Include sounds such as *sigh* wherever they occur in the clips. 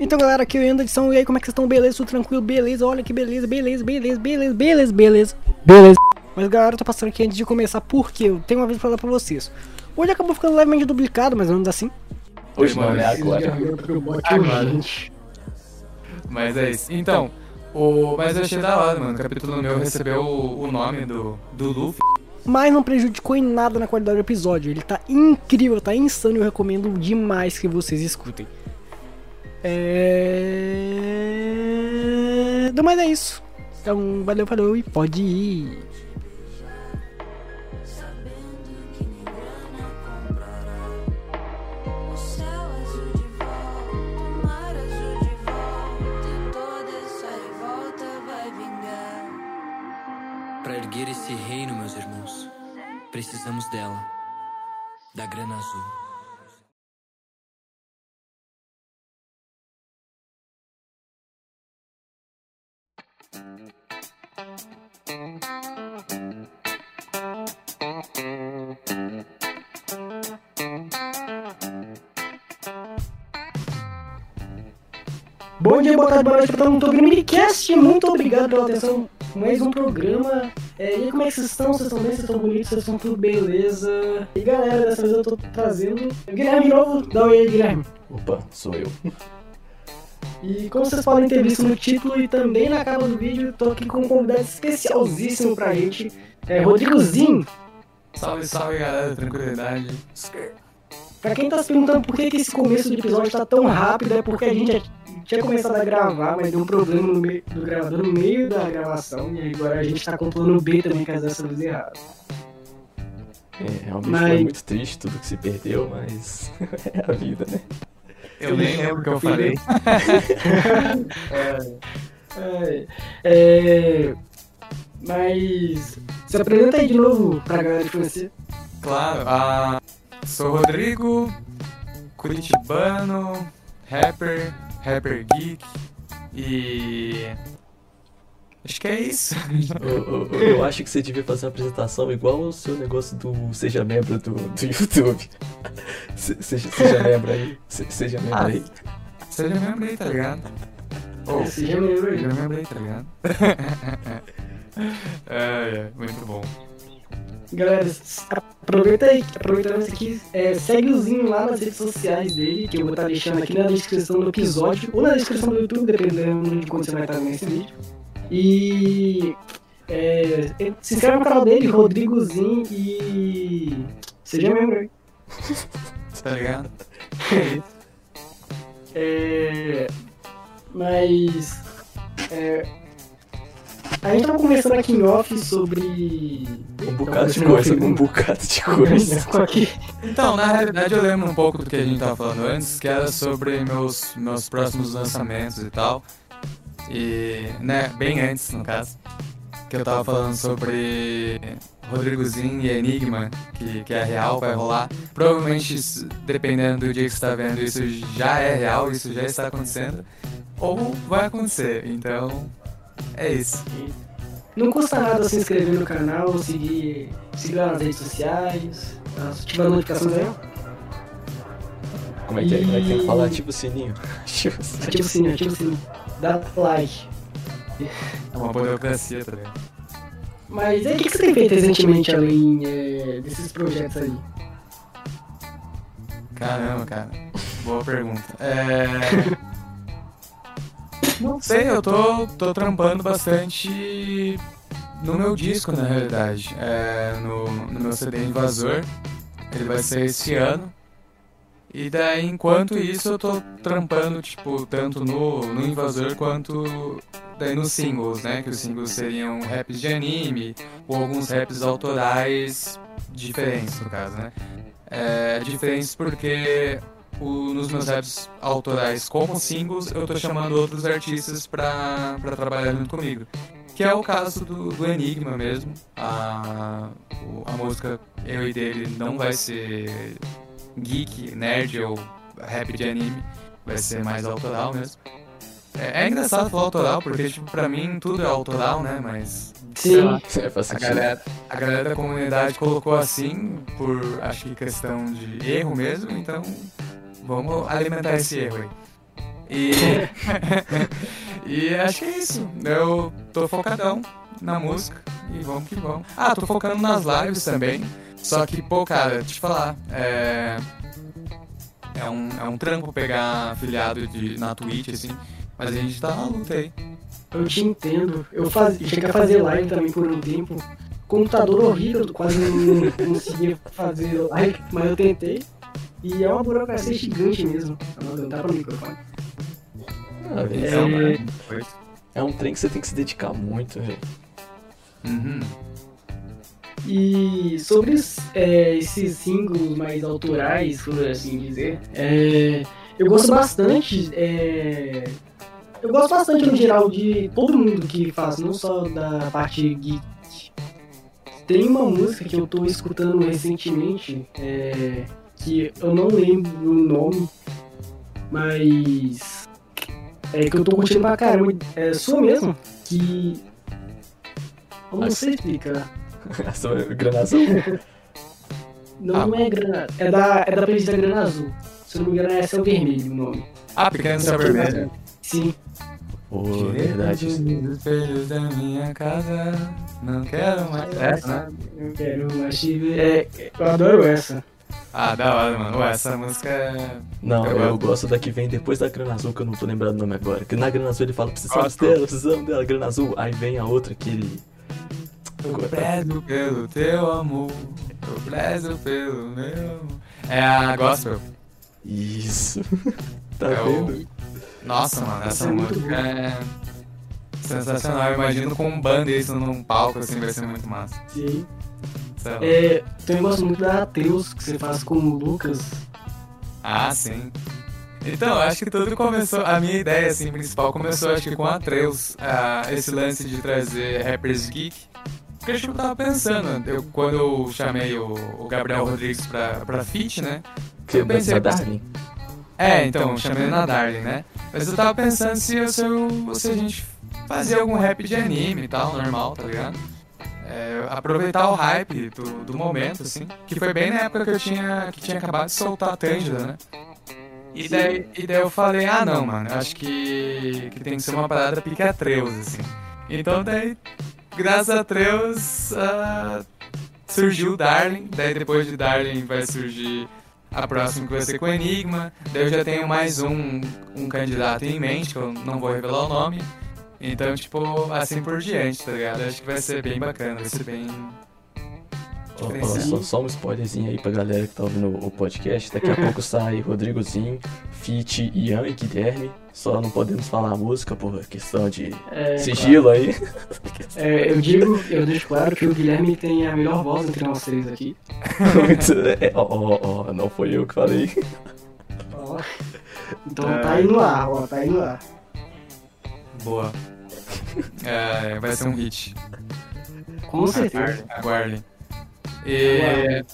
Então galera, aqui é o Enda edição, e aí como é que vocês estão? Beleza? Tudo tranquilo? Beleza? Olha que beleza, beleza, beleza, beleza, beleza, beleza, beleza. Mas galera, eu tô passando aqui antes de começar porque eu tenho uma vez pra falar pra vocês. Hoje acabou ficando levemente duplicado, mas não assim. Hoje, mano, é agora. Agora. Mas é isso. Então, o... mas eu achei da hora, mano. O capítulo meu recebeu o, o nome do, do Luffy. Mas não prejudicou em nada na qualidade do episódio. Ele tá incrível, tá insano. Eu recomendo demais que vocês escutem. É. Não, mas é isso. Então, valeu, falou e pode ir. Para erguer esse reino, precisamos dela, da grana azul. Bom dia, boa tarde, boa noite pra todo mundo. Tô Minicast, muito obrigado pela atenção. Mais um programa. É, e aí, como é que vocês estão? Vocês estão bem? Vocês estão bonitos? Vocês estão tudo beleza? E galera, dessa vez eu tô trazendo o Guilherme novo. Dá um oi aí, Guilherme. Opa, sou eu. E como vocês podem ter visto no título e também na capa do vídeo, tô aqui com um convidado especialzíssimo pra gente. É Rodrigozinho. Salve, salve, galera. Tranquilidade. Pra quem tá se perguntando por que, que esse começo do episódio tá tão rápido, é porque a gente já tinha começado a gravar, mas deu um problema no meio do gravador no meio da gravação, e agora a gente tá com o plano B também, caso dessa vez errado. É, realmente Mas- foi muito triste tudo que se perdeu, mas *laughs* é a vida, né? Eu nem lembro o que eu falei. *laughs* É, é, mas. Se apresenta aí de novo pra galera te conhecer. Claro. Ah, sou Rodrigo, curitibano, rapper, rapper geek e. Acho que é isso. *laughs* Eu, eu- eu acho que você devia fazer uma apresentação igual o seu negócio do Seja Membro do, do YouTube. *laughs* Se- Seja, seja membro aí. Se- Seja membro Ah, aí. Seja membro aí, tá ligado? Ou, Seja membro aí. seja membro aí, tá ligado? *laughs* é, é, muito bom. Galera, aproveita aí, aproveitando isso aqui, é, segue o Zinho lá nas redes sociais dele, que eu vou estar deixando aqui na descrição do episódio, ou na descrição do YouTube, dependendo de quando você vai estar vendo esse vídeo. E é, se inscreve no canal dele, Rodrigozinho, e seja membro aí. *laughs* Tá ligado? É isso. É, mas é, a gente tava conversando aqui em off sobre Um bocado de coisa, um bocado de coisa. Então, na realidade eu lembro um pouco do que a gente tava falando antes, que era sobre meus, meus próximos lançamentos e tal. E, né, bem antes, no caso, que eu tava falando sobre Rodrigozinho e Enigma, que, que é real, vai rolar. Provavelmente, dependendo do dia que você tá vendo, isso já é real, isso já está acontecendo. Ou vai acontecer, então é isso. Não custa nada se inscrever no canal, seguir, seguir lá nas redes sociais, tá? ativar as notificações aí. Como é que é? Como é que tem que falar? Ativa o sininho. *laughs* Ativa o sininho. Ativa o sininho, ativa o sininho. Dá like. É uma burocracia, tá ligado? Mas aí, o que que você tem feito recentemente além é, desses projetos aí? Caramba, cara. Boa pergunta. É. *laughs* Não sei, eu tô, tô trampando bastante no meu disco, na realidade. É, no, no meu CD Invasor. Ele vai ser esse ano. E daí, enquanto isso, eu tô trampando, tipo, tanto no, no Invasor quanto daí nos singles, né? Que os singles seriam raps de anime ou alguns raps autorais diferentes, no caso, né? É, diferentes porque o- nos meus raps autorais como singles eu tô chamando outros artistas pra, pra trabalhar junto comigo. Que é o caso do, do Enigma mesmo. A, o- a música eu e dele não vai ser geek, nerd ou rap de anime. Vai ser mais autoral mesmo. É, é engraçado falar autoral, porque tipo, pra mim tudo é autoral, né? Mas. sei lá, *laughs* É, a galera, a galera da comunidade colocou assim, por acho que questão de erro mesmo, então Vamos alimentar esse erro aí. E. *laughs* e acho que é isso. Eu tô focadão na música e vamos que vamos. Ah, tô focando nas lives também. Só que, pô, cara, te falar, é. É um, é um trampo pegar afiliado de, na Twitch, assim. Mas a gente tá na luta aí. Eu te entendo. Eu faz... cheguei a fazer live também por um tempo. Computador horrível, quase não conseguia fazer live, mas eu tentei. E é uma burocracia gigante mesmo. Não dá pra microfone. Ah, É, é, um, é um trem que você tem que se dedicar muito, velho. Uhum. E sobre os- é, esses singles mais autorais, por assim dizer, é, eu gosto bastante. é, eu gosto bastante no geral de todo mundo que faz, não só da parte geek. Tem uma música que eu tô escutando recentemente, é, que eu não lembro o nome, mas é que eu tô curtindo pra caramba. É sua mesmo, que. Eu não sei explicar. Essa *laughs* é grana azul. Não, Ah. não é grana. É da, é da playlist da Grana Azul. Se eu não me engano, essa é o vermelho o nome. Ah, Pequeno Céu Vermelho. Sim. Pô, verdade. Os espelhos da minha casa, não quero mais. Essa? Eu quero mais te ver. É, eu adoro essa. Ah, da hora, mano. Ué, essa música é. Não, Eu eu, gosto. da que vem depois da grana azul, que eu não tô lembrando o nome agora. Que na grana azul ele fala, precisamos Gosto. dela, precisamos dela, grana azul. Aí vem a outra que ele. Eu prezo pelo teu amor, eu prezo pelo meu. É a gospel. Isso. *laughs* tá É o- vendo? Nossa, mano, essa Essa é muito música é sensacional. Eu imagino com um banda isso num palco assim vai ser muito massa. Sim. Lá. É, também gosto muito da Ateus, que você faz com o Lucas. Ah, sim. Então, acho que tudo começou. A minha ideia, assim, principal começou, acho que com a Atreus. ah, esse lance de trazer rappers geek. Porque acho que eu tava pensando, eu, quando eu chamei o, o Gabriel Rodrigues pra, pra feat, né? Que Eu pensei, da Darling. É, então, eu chamei na Darling, né? Mas eu tava pensando se, eu- se, eu- se a gente fazia algum rap de anime e tal, normal, tá ligado? É, aproveitar o hype do, do momento, assim. Que foi bem na época que eu tinha, que tinha acabado de soltar a Tângela, né? E daí, e daí eu falei, ah não, mano, acho que, que tem que ser uma parada pique Atreus, assim. Então daí, graças a Atreus, ah, surgiu o Darling, daí depois de Darling vai surgir a próxima que vai ser com Enigma, daí eu já tenho mais um, um candidato em mente, que eu não vou revelar o nome. Então, tipo, assim por diante, tá ligado? Acho que vai ser bem bacana, vai ser bem. Diferenciado. só, só um spoilerzinho aí pra galera que tá ouvindo o podcast. Daqui a *laughs* pouco sai Rodrigozinho, Fit, Ian e Guilherme. Só não podemos falar a música por questão de É, sigilo aí. claro. *laughs* É, eu digo, eu deixo claro que o Guilherme tem a melhor voz entre nós três aqui. Muito- *laughs* é, Ó, ó, ó, não foi eu que falei. Ó. Então tá aí no ar, ó, tá aí no ar. Boa. *laughs* É, vai ser um hit. Com certeza. Aguardem. E.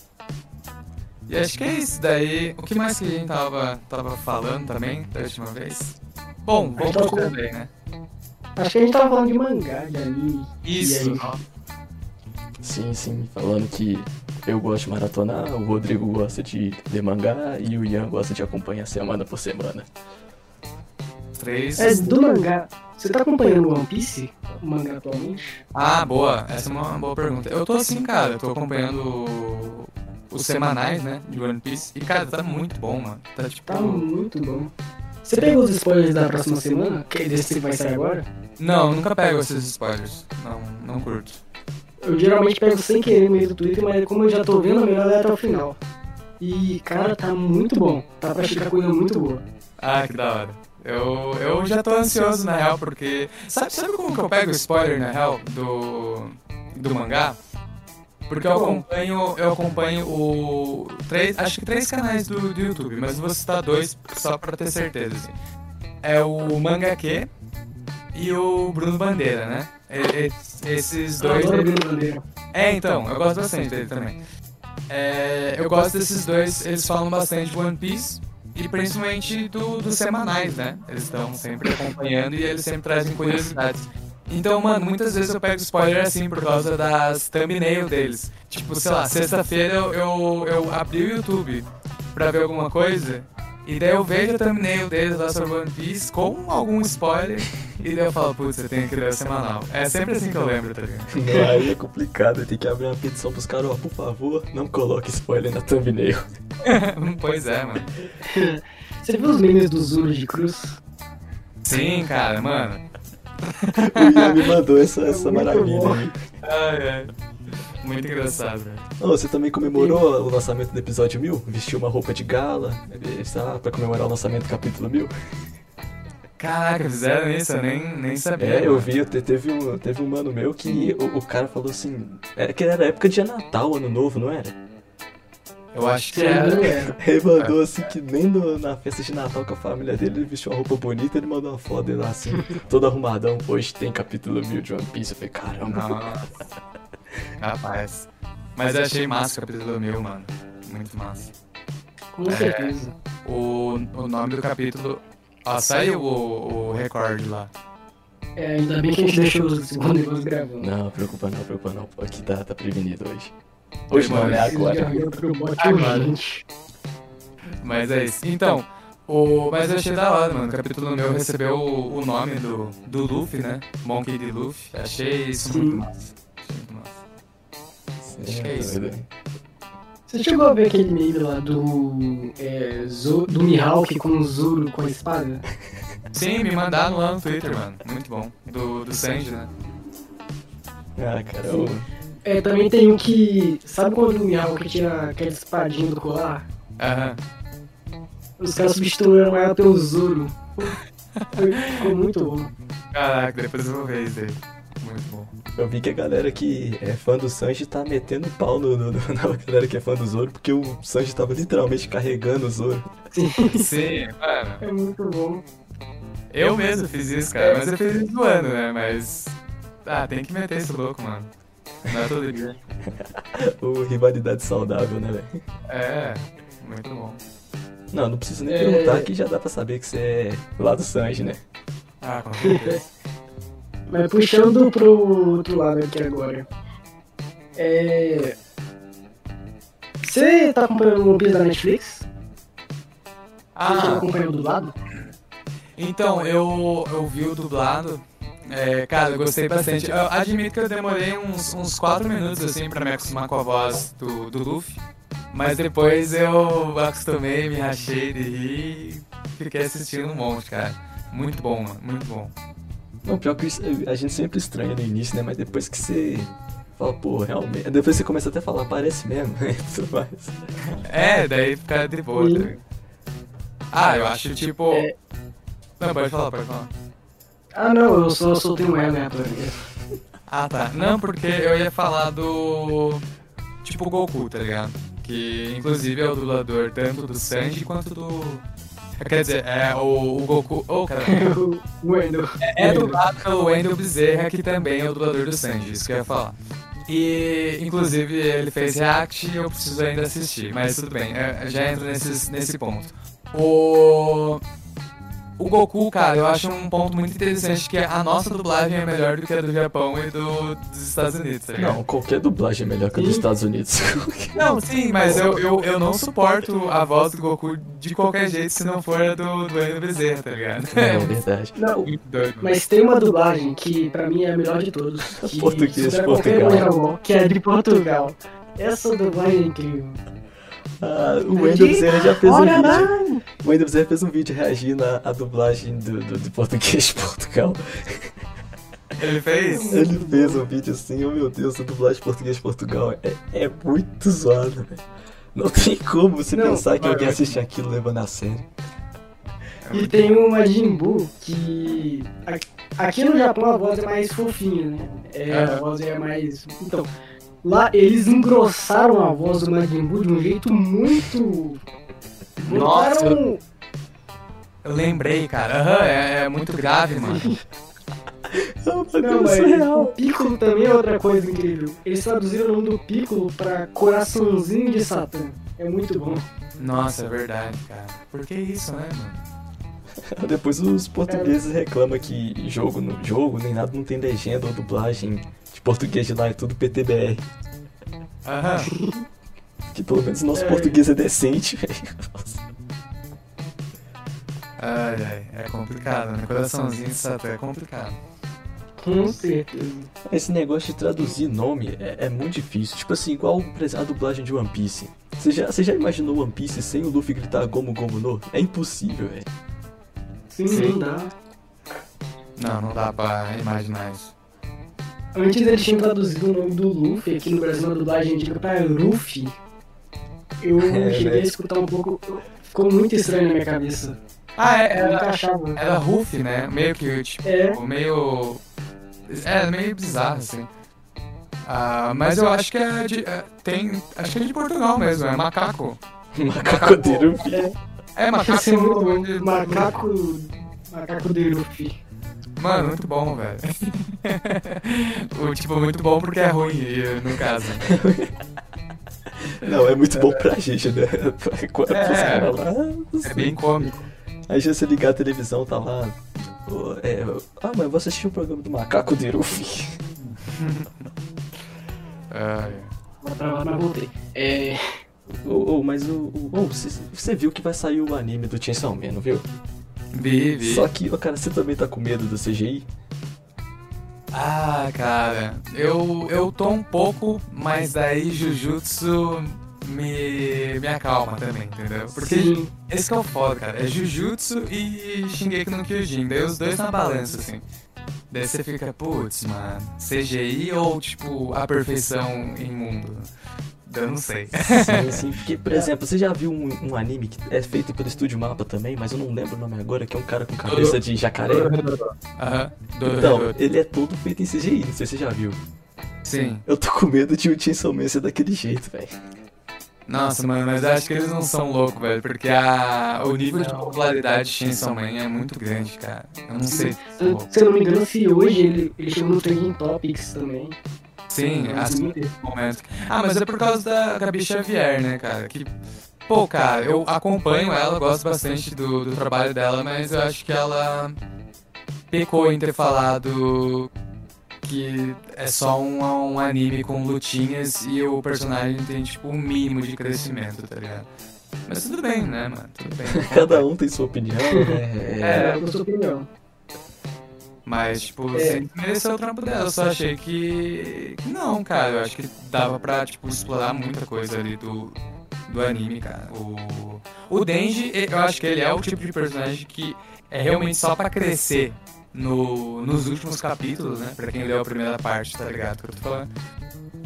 E acho que é isso daí. O que mais que a gente tava, tava falando também da última vez? Bom, vamos pro também, né? Acho que a gente tava falando de mangá, de anime. Isso. E aí? ó. Sim, sim, falando que eu gosto de maratonar, o Rodrigo gosta de ler mangá e o Ian gosta de acompanhar semana por semana. Três. É, do mangá. Você tá acompanhando One Piece? O mangá atualmente? Ah, boa. Essa é uma boa pergunta. Eu tô assim, cara. Eu tô acompanhando os semanais, né? De One Piece. E, cara, tá muito bom, mano. Tá tipo. Tá muito bom. Você pegou os spoilers da próxima semana? Que é desse que vai sair agora? Não, nunca pego esses spoilers. Não, não curto. Eu geralmente pego sem querer no meio do Twitter, mas como eu já tô vendo, é melhor ler até o final. E, cara, tá muito bom. Tá pra ficar coisa muito boa. Ah, que da hora. Eu, eu já tô ansioso, na real, porque. Sabe, sabe como que eu pego spoiler, na real, do. do mangá? Porque eu acompanho, eu acompanho o. Três, acho que três canais do, do YouTube, mas vou citar dois só pra ter certeza. Assim. É o Mangaque e o Bruno Bandeira, né? E- e- esses Eu dois. o Bruno Bandeira. É, então, eu gosto bastante dele também. É, eu gosto desses dois, eles falam bastante de One Piece e principalmente do, dos semanais, né? Eles estão sempre acompanhando e eles sempre trazem curiosidades. Então, mano, muitas vezes eu pego spoiler assim por causa das thumbnail deles. Tipo, sei lá, sexta-feira eu, eu, eu abri o YouTube pra ver alguma coisa E daí eu vejo a thumbnail deles lá sobre One Piece com algum spoiler. E daí eu falo, putz, eu tenho que ler o semanal. É sempre assim que eu lembro, tá ligado? *laughs* Aí é complicado, tem que abrir uma petição pros caras, ó, por favor, não coloque spoiler na thumbnail. *laughs* pois é, mano. Você viu os memes do Zoro de Cruz? Sim, cara, mano. O Ian me mandou essa, É essa muito maravilha aí. Ai, ai. Muito engraçado. Ô, você também comemorou o lançamento do episódio 1000? Vestiu uma roupa de gala, está pra comemorar o lançamento do capítulo 1000? Caraca, fizeram isso, eu nem, nem sabia. É, eu vi, te- teve um, teve um mano meu que o, o cara falou assim, é que era época de Natal, Ano Novo, não era? Eu acho que era. é. *laughs* Ele mandou assim que nem no- na festa de Natal com a família dele ele vestiu uma roupa bonita, ele mandou uma foto dele lá assim, todo arrumadão. Hoje tem capítulo 1000 de One Piece. Eu falei, caramba. Nossa. Rapaz. Mas eu achei massa o capítulo meu, mano. Muito massa. Com certeza. O, o nome do capítulo. Ó, saiu o, o recorde lá. É, ainda bem que a gente deixou o segundo negócio gravando. Não, preocupa não, preocupa não. Aqui tá, tá prevenido hoje. Hoje não, é agora. Agora. Mas é isso. Então, o, mas eu achei da hora, mano. O capítulo meu recebeu o, o nome do, do Luffy, né? Monkey D. Luffy. Achei isso Sim. muito massa. Acho que é isso. doido. Você chegou a ver aquele meme lá do. É, Zo- do Mihawk com o Zoro com a espada? *laughs* Sim, me mandaram lá no Twitter, mano. Muito bom. Do, do Sanji, né? Ah, cara, eu... É, também tem um que. Sabe quando o Mihawk tinha aquela espadinha do colar? Aham. Os caras substituíram ela pelo Zoro. *laughs* Foi- Ficou muito bom. Caraca, depois eu vou ver isso aí. Muito bom. Eu vi que a galera que é fã do Sanji tá metendo pau no, no- no- *laughs* na galera que é fã do Zoro, porque o Sanji tava literalmente carregando o Zoro. *laughs* Sim, mano. É muito bom. Eu mesmo fiz isso, cara. Mas eu fiz isso zoando, né? Mas. Ah, tem que meter esse louco, mano. Não é todo dia. *laughs* O rivalidade saudável, né, velho? É, muito bom. Não, não preciso nem É. perguntar que já dá pra saber que você é lá do Sanji, né? Ah, com certeza. Mas puxando pro outro lado aqui agora. É. Você tá acompanhando o Piece da Netflix? Você já Ah, acompanhou do lado? então, eu, eu vi o dublado. É, cara, eu gostei bastante. Eu admito que eu demorei uns, uns 4 minutos, assim, pra me acostumar com a voz do, do Luffy. Mas depois eu acostumei, me rachei de rir e fiquei assistindo um monte, cara. Muito bom, mano. Muito bom. Não, pior que isso, a gente sempre estranha no início, né? Mas depois que você fala, pô, realmente. Depois você começa até a falar, parece mesmo, *laughs* e tudo mais. É, daí fica de boa. tá ligado? Ah, eu acho tipo. É. Não, pode falar, pode falar. Ah não, eu só soltei um ela aleatório. Ah, tá. Não, porque eu ia falar do. Tipo o Goku, tá ligado? Que inclusive é o dublador tanto do Sanji quanto do. Quer dizer, é o, o Goku. Oh, *laughs* cara. o Wendel. É dublado pelo Wendel Bezerra, que também é o dublador do Sanji, isso que eu ia falar. E, inclusive, ele fez React e eu preciso ainda assistir, mas tudo bem, é, já entra nesse, nesse ponto. O... O Goku, cara, eu acho um ponto muito interessante que a nossa dublagem é melhor do que a do Japão e do, dos Estados Unidos, tá ligado? Não, qualquer dublagem é melhor que a dos Sim. Estados Unidos. *laughs* Não, sim, mas eu, eu, eu não suporto a voz do Goku de qualquer jeito se não for a do, do Wendel Bezerra, tá ligado? é verdade. Não, *laughs* muito doido. mas tem uma dublagem que pra mim é a melhor de todos. Que Português Portugal. Dragon Ball, que é de Portugal. Essa dublagem é incrível. Ah, o Wendel Bezerra já fez um Olha vídeo. lá! O Wendel Bezerra fez um vídeo reagindo à, à dublagem do, do, do português de Portugal. Ele fez? Ele fez um vídeo assim, oh meu Deus, a dublagem de português de Portugal é, é muito zoada, velho. Não tem como você Não, pensar que alguém assiste aquilo levando a sério. E tem o Majin Buu, que a- aqui no Japão a voz é mais fofinha, né? É, a Aham. voz é mais. Então, lá eles engrossaram a voz do Majin Buu de um jeito muito. Nossa. Botaram- Eu lembrei, cara. Aham, é, é muito grave, mano. *laughs* Não, mas surreal. o Piccolo também é outra coisa incrível. Eles traduziram o nome do Piccolo pra Coraçãozinho de Satã. É muito bom. Nossa, é verdade, cara. Por que isso, né, mano? *laughs* Depois os portugueses reclamam que jogo, no, jogo nem nada não tem legenda ou dublagem português de lá, é tudo PTBR. Aham. Que pelo menos nosso É. português é decente, velho. Ai, ai, é complicado, né? Coraçãozinho de satã é complicado. Com certeza. Esse negócio de traduzir nome é, é muito difícil. Tipo assim, igual a dublagem de One Piece. Você já, você já imaginou One Piece sem o Luffy gritar Gomu Gomu no? É impossível, velho. Sim, Sim. não dá. Não, não dá pra imaginar isso. Antes eles tinham traduzido o nome do Luffy aqui no Brasil na dublagem antiga pra Luffy. Eu *laughs* É, cheguei a velho. escutar um pouco. Ficou muito estranho na minha cabeça. Ah, é, Eu era, era Ruff, né? Meio que, tipo, É. meio... É, meio bizarro, assim. Ah, mas eu acho que é de... é, tem... Acho que é de Portugal mesmo, é macaco. *laughs* Macaco de Luffy. É, macaco... É bom. de- Macaco. Macaco de Luffy. Mano, muito bom, velho. *laughs* o, tipo, muito bom porque é ruim, no caso. *laughs* Não, é muito bom pra gente, né? *laughs* Quando É. os caras lá. É bem cômico. Aí já você ligar a televisão, tá lá. pô, é, ah, mas eu vou assistir o programa do Macaco de Luffy. Ah, Mas pra- mas voltei. É. Ô, ô, mas o. o- ô, você, você viu que vai sair o anime do Chainsaw Man, não viu? Vi, vi. Só que, cara, você também tá com medo do CGI? Ah, cara, eu, eu tô um pouco, mas daí Jujutsu me, me acalma também, entendeu? Porque Sim. esse que é o foda, cara. É Jujutsu e Shingeki no Kyojin. Daí os dois na balança, assim. Daí você fica, putz, mano, CGI ou, tipo, a perfeição em mundo? Eu não sei. Sim, sim. Porque, por exemplo, você já viu um, um anime que é feito pelo Estúdio Mapa também, mas eu não lembro o nome agora, que é um cara com cabeça de jacaré. Aham. Então, ele é todo feito em CGI, não sei se você já viu. Sim. Eu tô com medo de o Chainsaw Man ser daquele jeito, velho. Nossa, mano, mas acho que eles não são loucos, velho, porque a, o nível de popularidade de Chainsaw Man é muito grande, cara. Eu não sei. Se eu- se eu não me engano, se hoje ele, ele chegou no Trending Topics também. Sim, assim, Twitter. momento. Ah, mas é por causa da Gabi Xavier, né, cara? Que, pô, cara, eu acompanho ela, gosto bastante do, do trabalho dela, mas eu acho que ela pecou em ter falado que é só um, um anime com lutinhas e o personagem tem, tipo, um mínimo de crescimento, tá ligado? Mas tudo bem, né, mano? Tudo bem. *laughs* Cada um tem sua opinião? É. É, eu sua opinião. Mas, tipo, É. sempre mereceu o trampo dela. Eu só achei que. que não, cara. Eu acho que dava pra, tipo, explorar muita coisa ali do, do anime, cara. O, o Denji, eu acho que ele é o tipo de personagem que é realmente só pra crescer no, nos últimos capítulos, né? Pra quem leu a primeira parte, tá ligado? Que eu tô falando.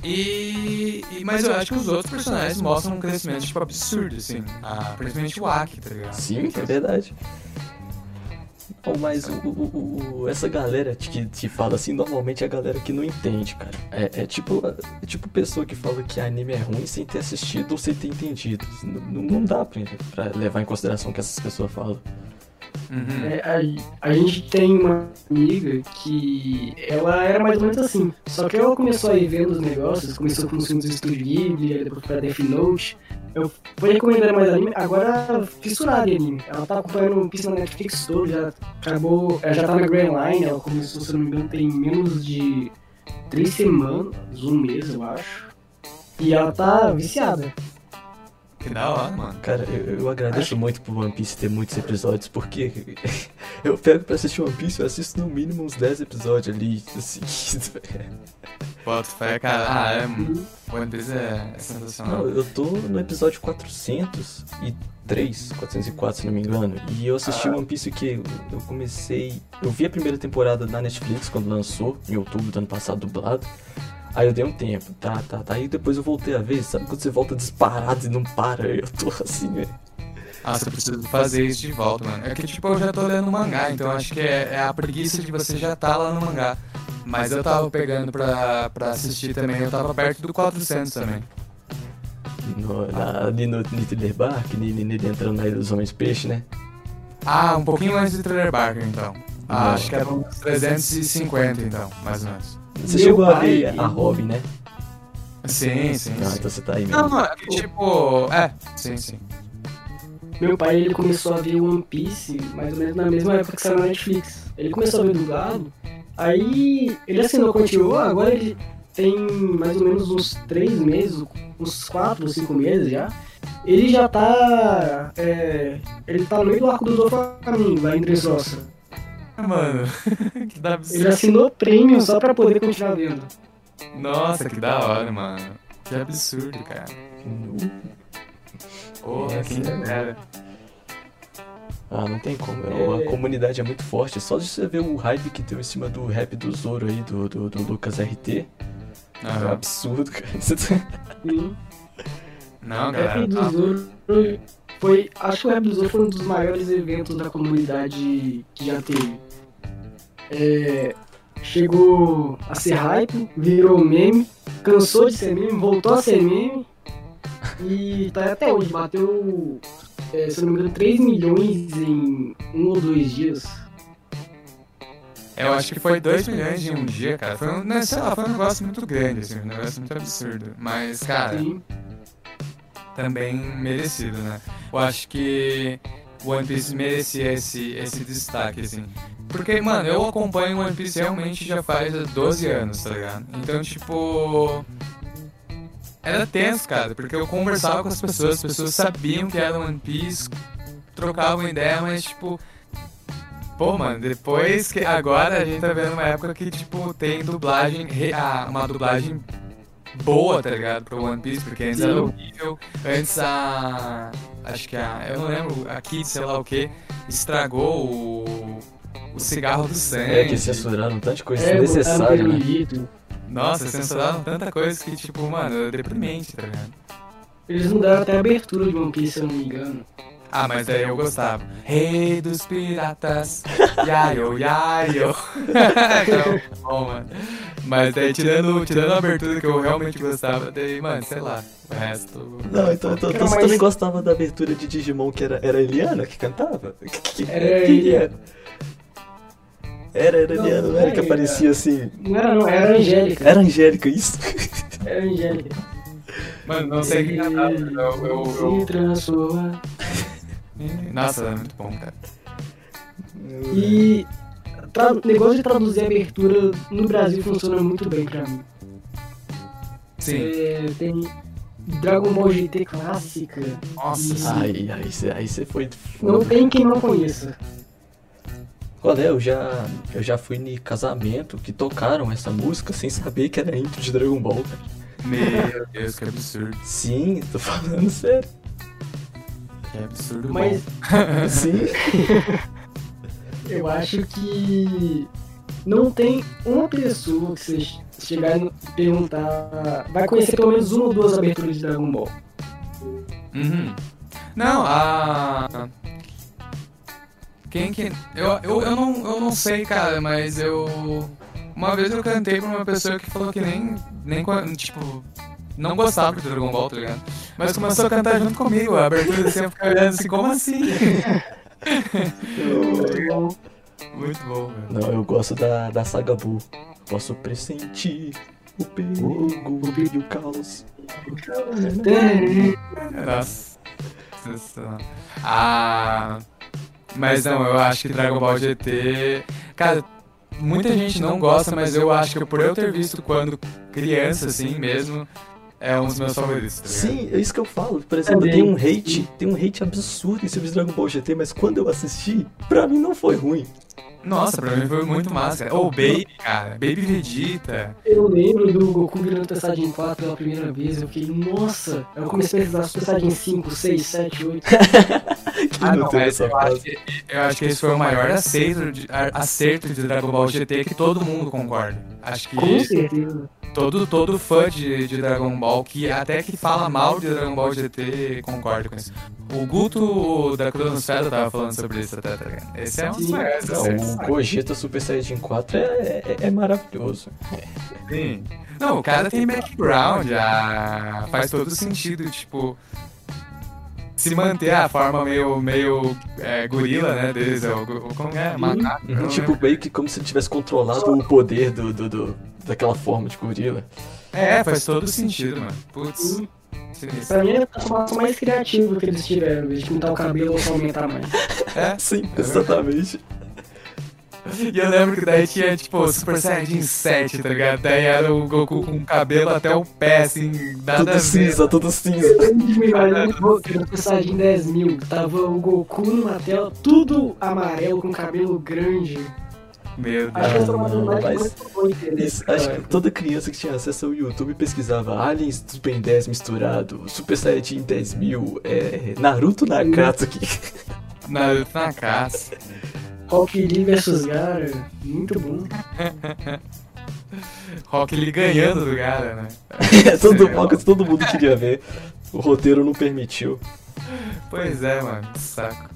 E, e- Mas eu acho que os outros personagens mostram um crescimento, tipo, absurdo, assim. Ah, principalmente o Aki, tá ligado? Sim, é verdade. Mas o, o- o- essa galera que, que fala assim, normalmente é a galera que não entende, cara. É, é tipo é tipo pessoa que fala que anime é ruim sem ter assistido ou sem ter entendido. Não, não dá pra, pra levar em consideração o que essas pessoas falam. Uhum. É, a, a gente tem uma amiga que ela era mais ou menos assim. Só que ela começou a ir vendo os negócios, começou com os filmes do Estúdio Ghibli, depois pra Death Note. Eu fui recomendando mais anime, agora fissurada em anime. Ela tá acompanhando o Pista na Netflix todo, já acabou. Ela já tá na Grand Line, ela começou, se não me engano, tem menos de três semanas, um mês, eu acho. E ela tá viciada. Que da hora, mano. Cara, eu, eu agradeço muito por One Piece ter muitos episódios, porque *laughs* eu pego pra assistir One Piece, eu assisto no mínimo uns 10 episódios ali, *laughs* seguidos, velho. Fé, cara. Ah, é. One Piece é, é sensacional. Não, eu tô no episódio 403, 404, se não me engano. E eu assisti One Piece que eu comecei. Eu vi a primeira temporada da Netflix quando lançou, em outubro do ano passado, dublado. Aí eu dei um tempo, tá, tá, tá. Aí depois eu voltei a ver, sabe quando você volta disparado e não para? *laughs* Eu tô assim, velho. Nossa, eu preciso fazer isso de volta, mano. É que, tipo, eu já tô lendo mangá, então acho que é, é a preguiça de você já tá lá no mangá. Mas eu tava pegando pra, pra assistir também, eu tava perto do 400 também. No, na, ali no, no Thriller Bark, nele, nele entrando na Ilha dos Homens Peixe, né? Ah, um pouquinho antes de Thriller Barker, então. Ah, acho que era uns 350, então, mais ou menos. Você Meu chegou a pai, ver ele- a Robin, né? Sim, sim, Ah, sim. então você tá aí mesmo. Não, não, é que, tipo... É, sim, sim. Meu pai ele começou a ver One Piece mais ou menos na mesma época que saiu na Netflix. Ele começou a ver dublado, aí ele assinou continuou, agora ele tem mais ou menos uns três meses, uns quatro ou cinco meses já, ele já tá. é, ele tá no meio do arco do Doflamingo, lá em Dressrosa. Mano, *laughs* que da Ele absurdo. assinou prêmio só pra poder continuar vendo. Nossa, que da hora, mano. Que absurdo, cara. Porra, É, quem dera. Ah, não tem como. É. A comunidade é muito forte. Só de você ver o hype que deu em cima do rap do Zoro aí, do, do, do Lucas RT. É um Aham. absurdo, cara. *laughs* Sim. Não, O Rap galera. do tá- Zoro foi. Acho que o Rap do Zoro foi um dos maiores eventos da comunidade que já teve. É, chegou a ser hype, virou meme, cansou de ser meme, voltou a ser meme e tá até hoje, bateu, é, se não me engano, 3 milhões em um ou dois dias. Eu acho que foi 2 milhões em um dia, cara. Foi um, não, sei lá, foi um negócio muito grande, assim, um negócio muito absurdo. Mas, cara, Sim. também merecido, né? Eu acho que o One Piece merecia esse, esse destaque, assim. Porque, mano, eu acompanho One Piece realmente já faz 12 anos, tá ligado? Então, tipo. Era tenso, cara, porque eu conversava com as pessoas, as pessoas sabiam que era One Piece, trocavam ideia, mas, tipo. Pô, mano, depois que. Agora a gente tá vendo uma época que, tipo, tem dublagem. ah, uma dublagem boa, tá ligado? Pro One Piece, porque antes era horrível. Antes a. Acho que a. Eu não lembro, a Kid, sei lá o que, estragou o. O cigarro do sangue. É que censuraram um tanto de coisa É, desnecessária, né? Nossa, censuraram tanta coisa que, tipo, mano, é deprimente, tá ligado? Eles mudaram até a abertura de One Piece, se eu não me engano. Ah, mas daí eu gostava. Rei dos piratas, yaio, yaio. então, bom, mano. Mas daí, tirando, tirando a abertura que eu realmente gostava, daí, mano, sei lá, o resto... Não, então, então, então Não, você mas- também gostava da abertura de Digimon que era, era a Eliana que cantava? Que, que, Era que a Eliana. Era, era Não, Eliana, não era que era. aparecia assim. Não era, não, era Angélica. Era Angélica, isso. Era Angélica. Mano, não sei quem cantava, eu... eu, Se eu... transforma. Nossa, é muito bom, cara. E tra- negócio de traduzir a abertura no Brasil funciona muito bem pra mim. Sim. É, tem Dragon Ball GT clássica. Nossa, Sim. Aí, aí você aí você foi. Não tem quem não conheça. Olha, eu já, eu já fui em casamento que tocaram essa música sem saber que era intro de Dragon Ball, cara. meu Deus, que absurdo. Sim, tô falando sério. Que absurdo Mas bom. *laughs* Sim. *laughs* eu acho que não tem uma pessoa que você chegar e perguntar. Vai conhecer pelo menos uma ou duas aberturas de Dragon Ball. Uhum. Não, a. Quem que. Eu, eu, eu, não, eu não sei, cara, mas eu. Uma vez eu cantei pra uma pessoa que falou que nem. nem tipo. Não gostava de Dragon Ball, tá ligado? Mas começou a cantar junto comigo. A abertura assim, eu fiquei olhando assim, como assim? *laughs* Muito bom, velho. Não, eu gosto da, da saga Buu. Posso pressentir o perigo e o caos. Nossa. Sensacional. Ah. Mas não, eu acho que Dragon Ball GT. Cara, muita gente não gosta, mas eu acho que por eu ter visto quando criança, assim mesmo, é um dos meus favoritos, tá? Sim, é isso que eu falo. Por exemplo, Também. tem um hate, tem um hate absurdo em cima de Dragon Ball GT, mas quando eu assisti, pra mim não foi ruim. Nossa, pra mim foi muito massa. Ou Baby, cara. Baby Vegeta. Eu lembro do Goku virando Super Saiyajin 4 pela primeira vez, eu fiquei, nossa! Eu comecei a pesquisar Super Saiyajin 5, 6, 7, 8. Que Ah, não, teve mas essa eu acho, que, eu acho que esse foi o maior acerto de, a- acerto de Dragon Ball GT que todo mundo concorda. Acho que Com certeza. Todo, todo fã de, de Dragon Ball, que até que fala mal de Dragon Ball GT, concorda com isso. O Guto da Cronosfera tava falando sobre isso até, tá ligado? Esse é um dos maiores acertos. o Gogeta Super Saiyajin 4 é, é, é maravilhoso. Sim. Não, o cara tem background, ah, faz todo sentido, tipo. Se manter a forma meio, meio é, gorila, né, deles, é o, como é? Macaco? eu não tipo, meio que como se tivesse controlado o poder do, do, do- daquela forma de gorila. É, faz todo sentido, mano. Putz. Sim. sinistro. Pra mim é a transformação mais criativa que eles tiveram, de pintar o cabelo ou só aumentar mais. É, *laughs* Sim, exatamente. E eu lembro que daí tinha, tipo, Super Saiyajin 7, tá ligado? Daí era o Goku com cabelo até o pé, assim, nada a Tudo ver. cinza, tudo cinza. No Saiyajin 10 mil tava o Goku numa tela tudo amarelo com cabelo grande. Meu Acho que Deus. é. Isso, acho que toda criança que tinha acesso ao YouTube pesquisava Aliens do Ben 10 misturado, Super Saiyajin 10 mil, é, Naruto Nakatsuki. Naruto na caça. Rock Lee vs Gara, muito bom. *laughs* Rock Lee ganhando do cara, né? todo, Sim. foco, todo mundo queria ver. O roteiro não permitiu. Pois é, mano. que Saco.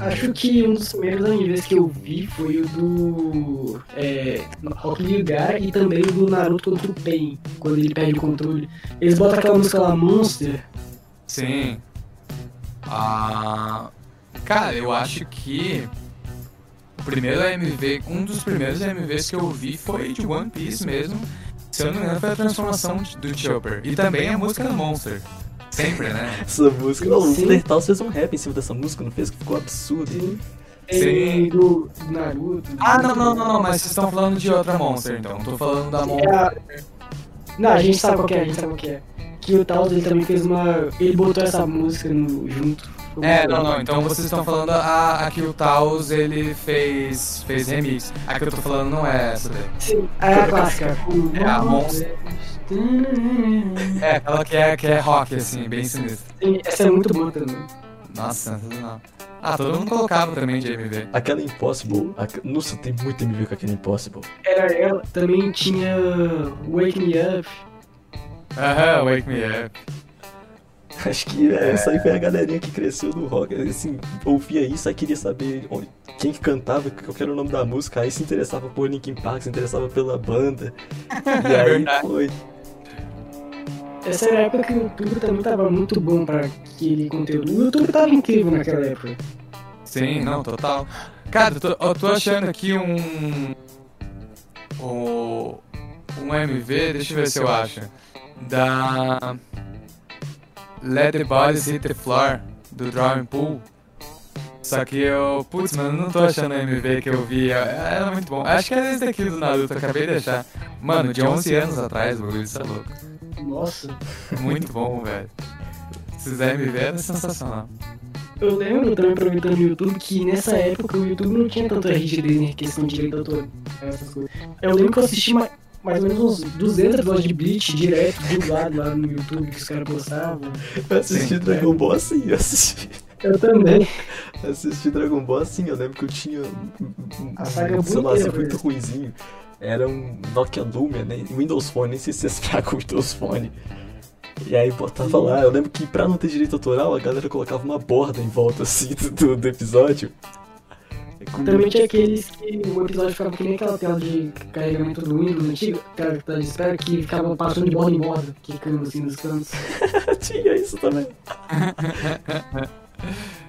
Acho que um dos primeiros animes que eu vi foi o do é, Rock Lee Gara e também o do Naruto contra o Pain, quando ele perde o controle. Eles botam aquela música lá, Monster. Sim. Ah, cara, eu acho que o primeiro AMV, um dos primeiros AMVs que eu vi foi de One Piece mesmo. Se eu não me engano, foi a transformação do Chopper. E também a música do Monster. Sempre, né? *laughs* Essa música. Não, o Sim. Undertale fez um rap em cima dessa música, não fez? Que ficou absurdo. Sim. Sim. Do, do Naruto. Ah, não, não, não, não, mas vocês estão falando de outra Monster, então. Tô falando da É Monster. a- Não, a gente sabe qual que é, a gente sabe qual que é. Que o Taos ele também fez uma. Ele botou essa música no, junto. É, não, não, então vocês estão falando a, a que o Taos ele fez, fez remix. A que eu tô falando não é essa daí. Sim, é a clássica. É a Monster. É, aquela que é, que é rock, assim, bem sinistra. Sim, essa é muito boa também. Nossa, sensacional. Ah, todo mundo colocava também de MV. Aquela Impossible. aque- Nossa, tem muito MV com aquela Impossible. Era ela. Também tinha Wake Me Up. Aham, Wake Me Up. *laughs* Acho que é, essa aí foi a galerinha que cresceu no rock. Assim, ouvia isso, aí queria saber quem que cantava, qual que era o nome da música, aí se interessava por Linkin Park, se interessava pela banda. *laughs* E aí verdade. foi. Essa era a época que o YouTube também tava muito bom pra aquele conteúdo. O YouTube tava incrível naquela época. Sim, não, total. Cara, eu tô, eu tô achando aqui um. O, um MV, deixa eu ver se eu acho. Da. Let the Bodies Hit the Floor, do Drawing Pool. Só que eu. Putz, mano, não tô achando o MV que eu vi. é- Era muito bom. Acho que era esse daqui do Naruto, acabei de achar. Mano, de 11 anos atrás, o bagulho, isso é louco. Nossa. Muito bom, velho. Esses MV era sensacional. Eu lembro também, aproveitando o YouTube, que nessa época o YouTube não tinha tanto RGD em questão de direito autoral, essas coisas. Eu lembro que eu assisti ma- mais ou menos uns 200 episódios de Bleach direto, dublado lá no YouTube, que os caras postavam. Eu assisti Sim. Dragon Ball assim, eu assisti. Eu também. Assisti Dragon Ball assim, eu lembro que eu tinha um, A saga um celular muito ruimzinho. Era um Nokia Lumia, né? Windows Phone, nem sei se vocês pegam o Windows Phone. E aí botava lá, eu lembro que pra não ter direito autoral, a galera colocava uma borda em volta assim do, do episódio. Também tinha aqueles que o episódio ficava que nem aquela tela de carregamento do Windows antigo, aquela tela de espera que ficava passando de borda em borda, quicando assim nos cantos. *laughs* tinha isso também. *laughs*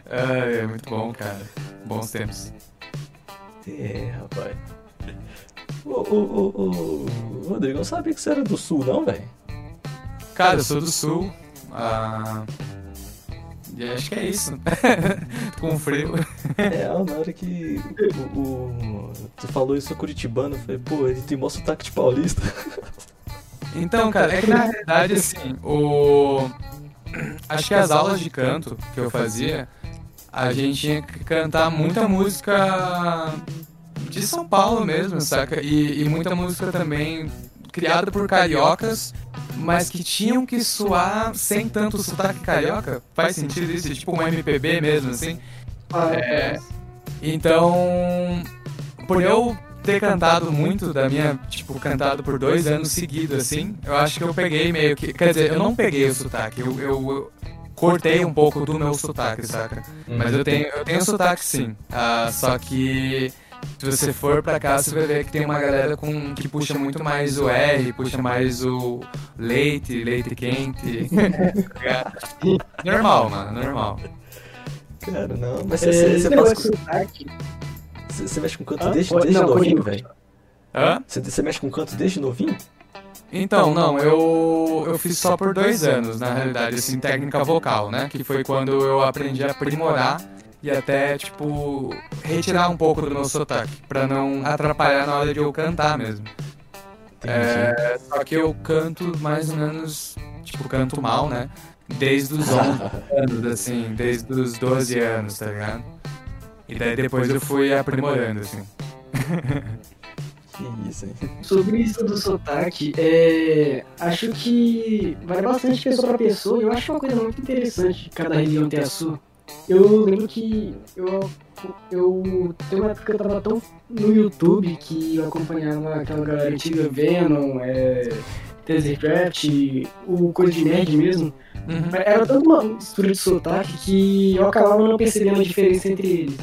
Ai, é muito bom, cara. Bons tempos. É, rapaz. Ô, ô, ô, ô, Rodrigo, eu não sabia que você era do sul, não, velho? Cara, eu sou do sul. Ah, e acho que é isso. Com *laughs* frio. É, na hora que o, o- tu falou isso curitibano, eu falei, pô, ele tem mó sotaque de paulista. *laughs* Então, cara, é que na realidade, assim, o. Acho que as aulas de canto que eu fazia, a gente tinha que cantar muita música de São Paulo mesmo, saca? E, e muita música também criada por cariocas, mas que tinham que soar sem tanto sotaque carioca. Faz sentido isso? Tipo um MPB mesmo, assim? É. Então, por eu ter cantado muito da minha, tipo, cantado por dois anos seguidos, assim, eu acho que eu peguei meio que. Quer dizer, eu não peguei o sotaque, eu, eu- eu cortei um pouco do meu sotaque, saca? Mas eu tenho, eu tenho sotaque sim. Ah, só que se você for pra cá, você vai ver que tem uma galera com, que puxa muito mais o R, puxa mais o leite, leite quente. *laughs* normal, mano, normal. Cara, não, mas É, você, você, de com- sotaque, você, você mexe com canto Hã? desde, desde não, novinho, velho? Hã? Você, você mexe com canto desde novinho? Então, não, eu, eu fiz só por dois anos, na realidade, assim, técnica vocal, né? Que foi quando eu aprendi a aprimorar e até, tipo, retirar um pouco do meu sotaque, pra não atrapalhar na hora de eu cantar mesmo. É, só que eu canto mais ou menos, tipo, canto mal, né? Desde os 11 *laughs* anos, assim, desde os 12 anos, tá ligado? E daí depois eu fui aprimorando, assim. Que isso, hein? Sobre isso do sotaque, é, acho que vai bastante pessoa pra pessoa eu acho uma coisa muito interessante cada região ter a sua. Eu lembro que eu, eu tem uma época que eu tava tão no YouTube que eu acompanhava aquela galera antiga Venom, é, Tasercraft, o Coisa de Nerd mesmo. Uhum. Era tanta uma mistura de sotaque que eu acabava não percebendo a diferença entre eles.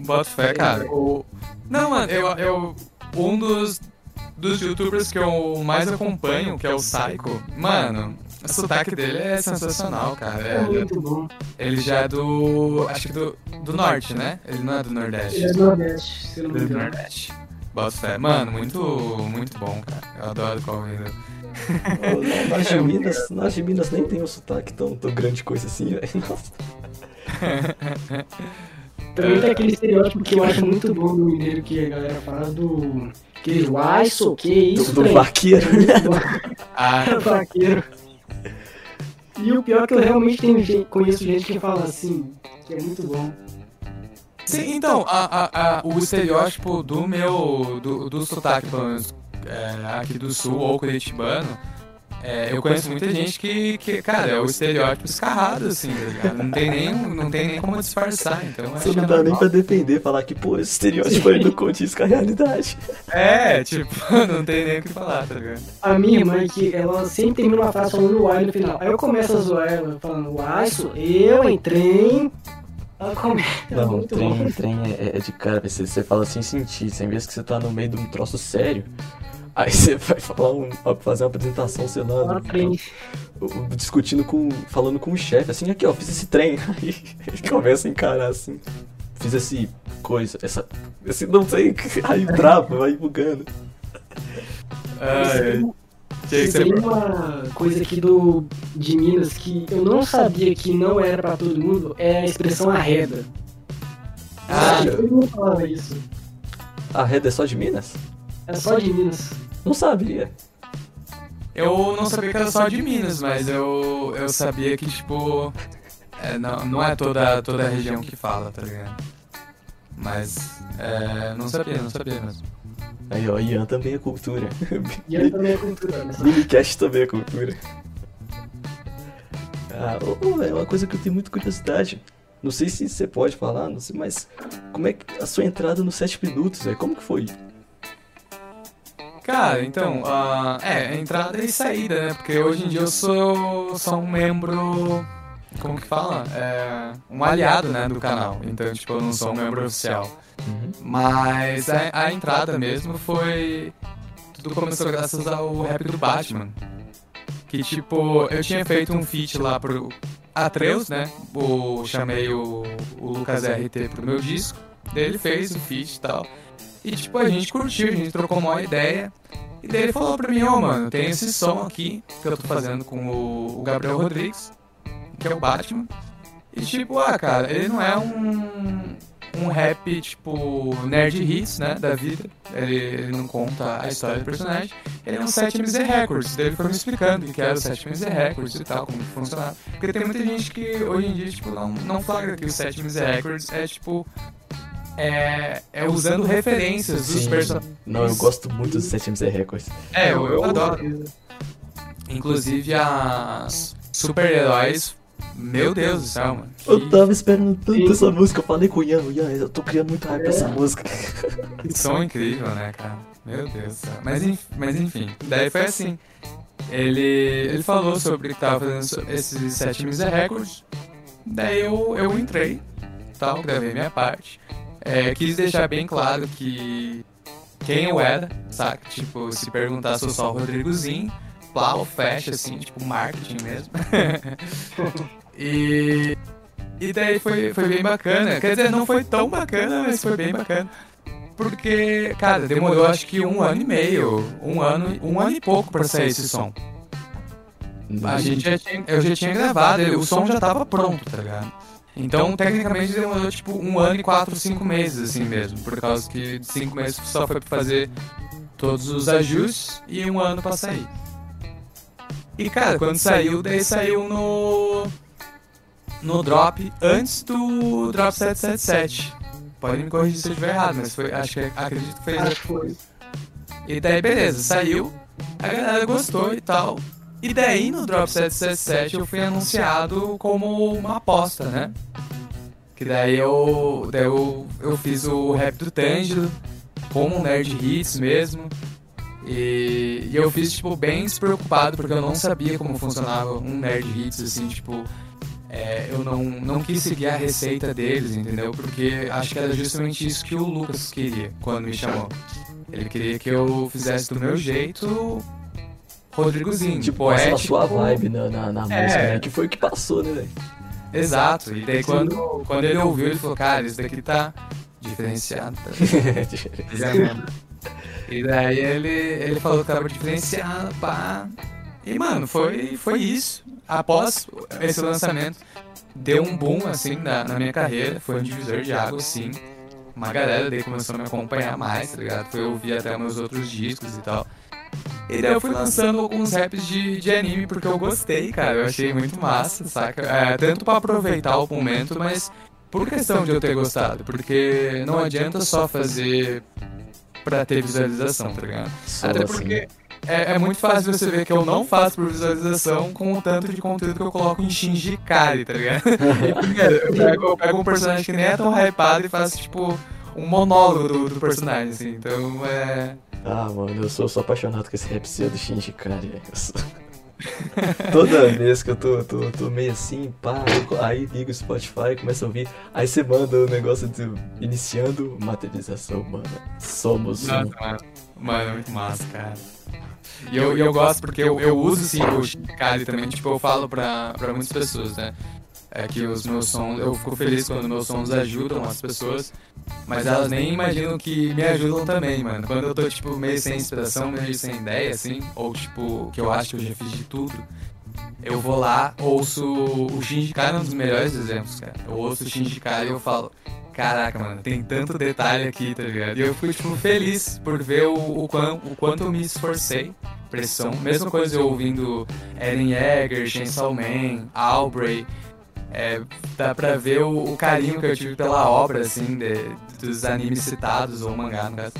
Bota fé, cara. O... Não, mano, eu, eu. Um dos, dos youtubers que eu mais acompanho, que é o Psycho, mano, o sotaque dele é sensacional, cara. É muito bom. ele já é do. Acho que do, do norte, né? Ele não é do Ele Nordeste. é do Nordeste, se não me Do engano. Nordeste. Bota fé. Mano, muito, muito bom, cara. Eu adoro Corrida. Nós *laughs* de Minas, nós de Minas nem tem um sotaque tão, tão grande coisa assim, velho. *laughs* Nossa. Também tem aquele estereótipo que eu acho muito bom do mineiro que a galera fala do. Que uai, sou que isso, Do, do trem?" vaqueiro. *laughs* Ah, Vaqueiro. E o pior é que eu realmente tenho gente, conheço gente que fala assim, que é muito bom. Sim, então, a, a, a- o estereótipo do meu, do, do sotaque, pelo menos, é, aqui do sul ou curitibano, é, eu conheço muita gente que, que, cara, é o estereótipo escarrado, assim, tá ligado? Não tem nem, não tem nem como disfarçar, então... Você não dá é nem pra defender, falar que, pô, esse estereótipo aí não condiz com a realidade. É, tipo, *laughs* não tem nem o que falar, tá ligado? A minha irmã, que ela sempre termina uma frase falando uai no final. Aí eu começo a zoar ela, falando uai, sou eu, entrei. Ela começa. é *laughs* Não, muito trem, bom. trem é, é de cara, você, você fala sem sentir, sem vez que você tá no meio de um troço sério. Aí você vai falar um, fazer uma apresentação, sei lá, do- discutindo com. falando com o chefe, assim, aqui ó, fiz esse trem. *laughs* Aí ele começa a encarar assim. Fiz esse coisa, essa. Esse não sei, *laughs* aí trava, vai bugando. Ai, Tem uma coisa aqui do, de Minas que eu não sabia que não era pra todo mundo, é a expressão arreda. Ah. todo mundo falava isso. A reda é só de Minas? É só de Minas. Não sabia. Eu não sabia que era só de Minas, mas eu, eu sabia que, tipo, é, não, não é toda, toda a região que fala, tá ligado? Mas, é, não sabia, não sabia mesmo. Aí ó, Ian também é cultura. *laughs* Aí também é cultura. né? Minicast também é cultura. Ah, ô, é uma coisa que eu tenho muita curiosidade. Não sei se você pode falar, não sei, mas como é que a sua entrada nos 7 minutos, velho? Como que foi? Cara, então, ah, é, entrada e saída, né? Porque hoje em dia eu sou, sou um membro, como que fala? É, um aliado, né, do canal. Então, tipo, eu não sou um membro oficial. Mas a, a entrada mesmo foi. Tudo começou graças ao rap do Batman. Que tipo, eu tinha feito um feat lá pro Atreus, né? O, chamei o, o Lucas RT pro meu disco. Ele fez o feat e tal. E tipo, a gente curtiu, a gente trocou uma ideia. E daí ele falou pra mim, ô mano, tem esse som aqui que eu tô fazendo com o, Gabriel Rodrigues, que é o Batman. E tipo, ah, cara, ele não é um, um rap, tipo, nerd hits, né, da vida. Ele, ele não conta a história do personagem. Ele é um 7MZ Records. Daí ele foi me explicando o que era o 7MZ Records e tal, como funcionava. Porque tem muita gente que hoje em dia, tipo, não, não flagra que o 7MZ Records é, tipo, é, é usando referências dos personagens. Não, eu gosto muito dos 7MZ Records. É, eu, eu adoro. Inclusive as super-heróis. Meu Deus do céu, mano. Eu Que, tava esperando tanto essa música, eu falei com o Ian, Ian, eu tô criando muito hype pra essa música. que som incrível, né, cara? Meu Deus do céu. Mas, mas enfim, daí foi assim. Ele, ele falou sobre que tava fazendo esses 7 Misa Records. Daí eu, eu entrei, tal, gravei minha parte. É, quis deixar bem claro que quem eu era, saca? Tipo, se perguntar se eu sou o Rodrigozinho, plau, fecha, assim, tipo, marketing mesmo. *laughs* e, e daí foi, foi bem bacana. Quer dizer, não foi tão bacana, mas foi bem bacana. Porque, cara, demorou acho que um ano e meio, um ano, um ano e pouco pra sair esse som. A gente já tinha, eu já tinha gravado, o som já tava pronto, tá ligado? Então, tecnicamente, demorou tipo um ano e quatro, cinco meses, assim mesmo. Por causa que cinco meses só foi pra fazer todos os ajustes e um ano pra sair. E cara, quando saiu, daí saiu no. No drop antes do drop 777. Pode me corrigir se eu estiver errado, mas foi, acho que acredito que foi Acho que foi. e daí, beleza, saiu, a galera gostou e tal. E daí, no Drop 777, eu fui anunciado como uma aposta, né? Que daí eu, daí eu, eu fiz o rap do Tângelo, como um Nerd Hits mesmo. E, e eu fiz, tipo, bem despreocupado, porque eu não sabia como funcionava um Nerd Hits, assim, tipo... é, eu não, não quis seguir a receita deles, entendeu? Porque acho que era justamente isso que o Lucas queria quando me chamou. Ele queria que eu fizesse do meu jeito Rodrigozinho, Tipo, poético. sua vibe na, na, na É. música, né? Que foi o que passou, né, velho? Exato. E daí quando, quando ele ouviu, ele falou, cara, isso daqui tá diferenciado. Tá? *laughs* E daí ele, ele falou que tava diferenciado, pá. E mano, foi, foi isso. Após esse lançamento, deu um boom assim na, na minha carreira. Foi um divisor de água, sim. Uma galera daí começou a me acompanhar mais, tá ligado? Foi ouvir até meus outros discos e tal. E daí eu fui lançando alguns raps de, de anime porque eu gostei, cara. Eu achei muito massa, saca? É, tanto pra aproveitar o momento, mas por questão de eu ter gostado. Porque não adianta só fazer pra ter visualização, tá ligado? Só Até assim. porque é, é muito fácil você ver que eu não faço por visualização com o tanto de conteúdo que eu coloco em Shinji Kari, tá ligado? *laughs* E, primeiro, eu pego, eu pego um personagem que nem é tão hypado e faço, tipo, um monólogo do, do personagem, assim. Então, é... Ah, mano, eu sou, sou apaixonado com esse rap seu do Shinji. Eu sou- *laughs* Toda vez que eu tô, tô, tô meio assim, pá, eu- aí ligo o Spotify e começo a ouvir. Aí você manda o negócio de iniciando materialização, mano. Somos um. Nossa, mano. Mano, é muito massa, cara. E eu, eu gosto porque eu, eu uso sim o Shikari também, tipo, eu falo pra, pra muitas pessoas, né? É que os meus sons, eu fico feliz quando meus sons ajudam as pessoas, mas elas nem imaginam que me ajudam também, mano. Quando eu tô, tipo, meio sem inspiração, meio sem ideia, assim, ou tipo, que eu acho que eu já fiz de tudo, eu vou lá, ouço o Shinji Kari é um dos melhores exemplos, cara. Eu ouço o Shinji Kari e eu falo, caraca, mano, tem tanto detalhe aqui, tá ligado? E eu fico, tipo, feliz por ver o, o, quão, o quanto eu me esforcei, pressão. Mesma coisa eu ouvindo Eren Yeager, Chainsaw Man, Aubrey, é, dá pra ver o, o carinho que eu tive pela obra, assim, de- dos animes citados, ou mangá, no caso.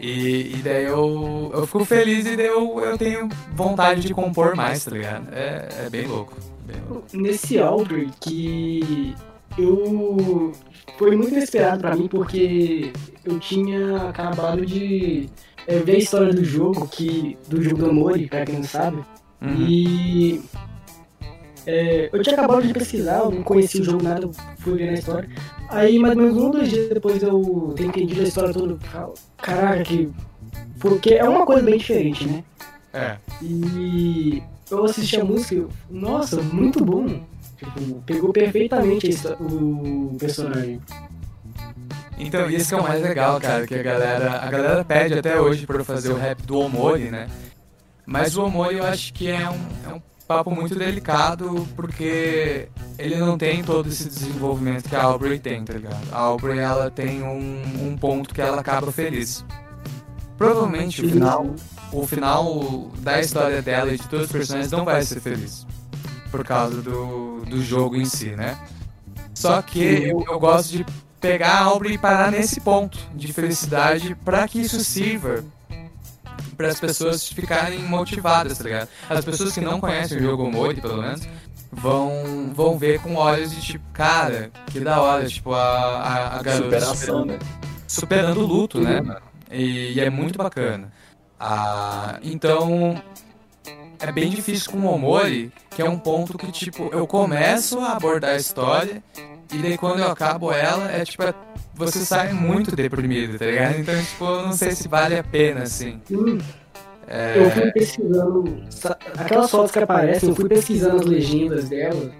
E, e daí eu, eu fico feliz e daí eu, eu tenho vontade de compor mais, tá ligado? É, é bem louco. Bem louco. Nesse Audrey que eu. Foi muito inesperado pra mim porque eu tinha acabado de é, ver a história do jogo, que, do jogo do Amori, pra quem não sabe. Uhum. E é, eu tinha acabado de pesquisar, eu não conhecia o jogo nada, fui ver na história. Aí mais ou menos um, dois dias depois eu ter entendido a história toda, caraca, que. Porque é uma coisa bem diferente, né? É. E eu assisti a música, eu, nossa, muito bom. Tipo, pegou perfeitamente a o personagem. Então, e esse que é o mais legal, cara, que a galera, a galera pede até hoje pra eu fazer o rap do Omori, né? Mas o Omori eu acho que é um, é um papo muito delicado, porque ele não tem todo esse desenvolvimento que a Aubrey tem, tá ligado? A Aubrey, ela tem um, um ponto que ela acaba feliz. Provavelmente o final, o final da história dela e de todos os personagens não vai ser feliz. Por causa do, do jogo em si, né? Só que eu, eu gosto de pegar a Aubrey e parar nesse ponto de felicidade para que isso sirva para as pessoas ficarem motivadas, tá ligado? As pessoas que não conhecem o jogo Mori, pelo menos, vão, vão ver com olhos de tipo, cara, que da hora, tipo, a, a, a garota Superação, superando- né? superando o luto, né, mano? E, e é muito bacana. Ah, então, é bem difícil com o Omori, que é um ponto que, tipo, eu começo a abordar a história, e daí quando eu acabo ela, é tipo, você sai muito deprimido, tá ligado? Então, tipo, eu não sei se vale a pena, assim. É, Eu fui pesquisando. sa- Aquelas fotos que aparecem, eu fui pesquisando as legendas dela.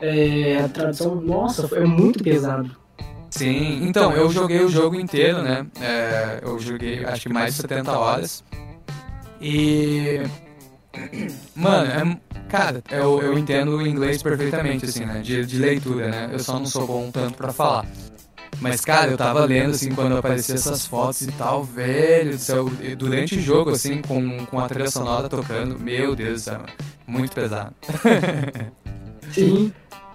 É, a tradução, nossa, é muito pesado. Sim, então, eu joguei o jogo inteiro, né? É, eu joguei acho que mais de 70 horas. E Mano, é, cara, eu, eu entendo o inglês perfeitamente, assim, né? De, de leitura, né? Eu só não sou bom tanto pra falar. Mas, cara, eu tava lendo, assim, quando apareciam essas fotos e tal, velho do céu, durante o jogo, assim, com, com a trilha sonora tocando, meu Deus do céu, muito pesado. *laughs* Sim.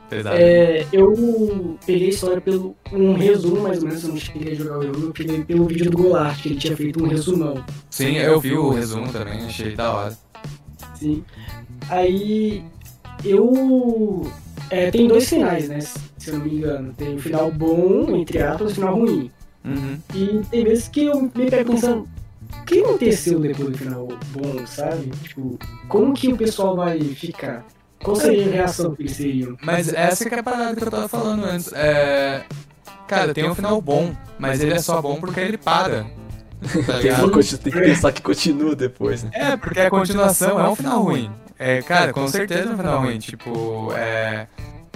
pesado. É, eu peguei a história pelo um resumo, mais ou menos, eu não cheguei a jogar o jogo, eu peguei pelo vídeo do Goulart, que ele tinha feito um resumão. Sim, eu vi o resumo também, achei da hora. Sim. Aí eu. É, tem dois finais, né? Se eu não me engano. Tem o final bom, entre aspas, e o final ruim. Uhum. E tem vezes que eu me pego pensando, o que aconteceu depois do final bom, sabe? Tipo, como que o pessoal vai ficar? Qual seria a reação que eles teriam? Mas essa que é a parada que eu tava falando antes. É. Cara, tem um final bom, mas ele é só bom porque ele para. Tá Tem, uma coisa- tem que pensar que continua depois, né? É, porque a continuação é um final ruim. É, cara, com certeza é um final ruim. Tipo, é.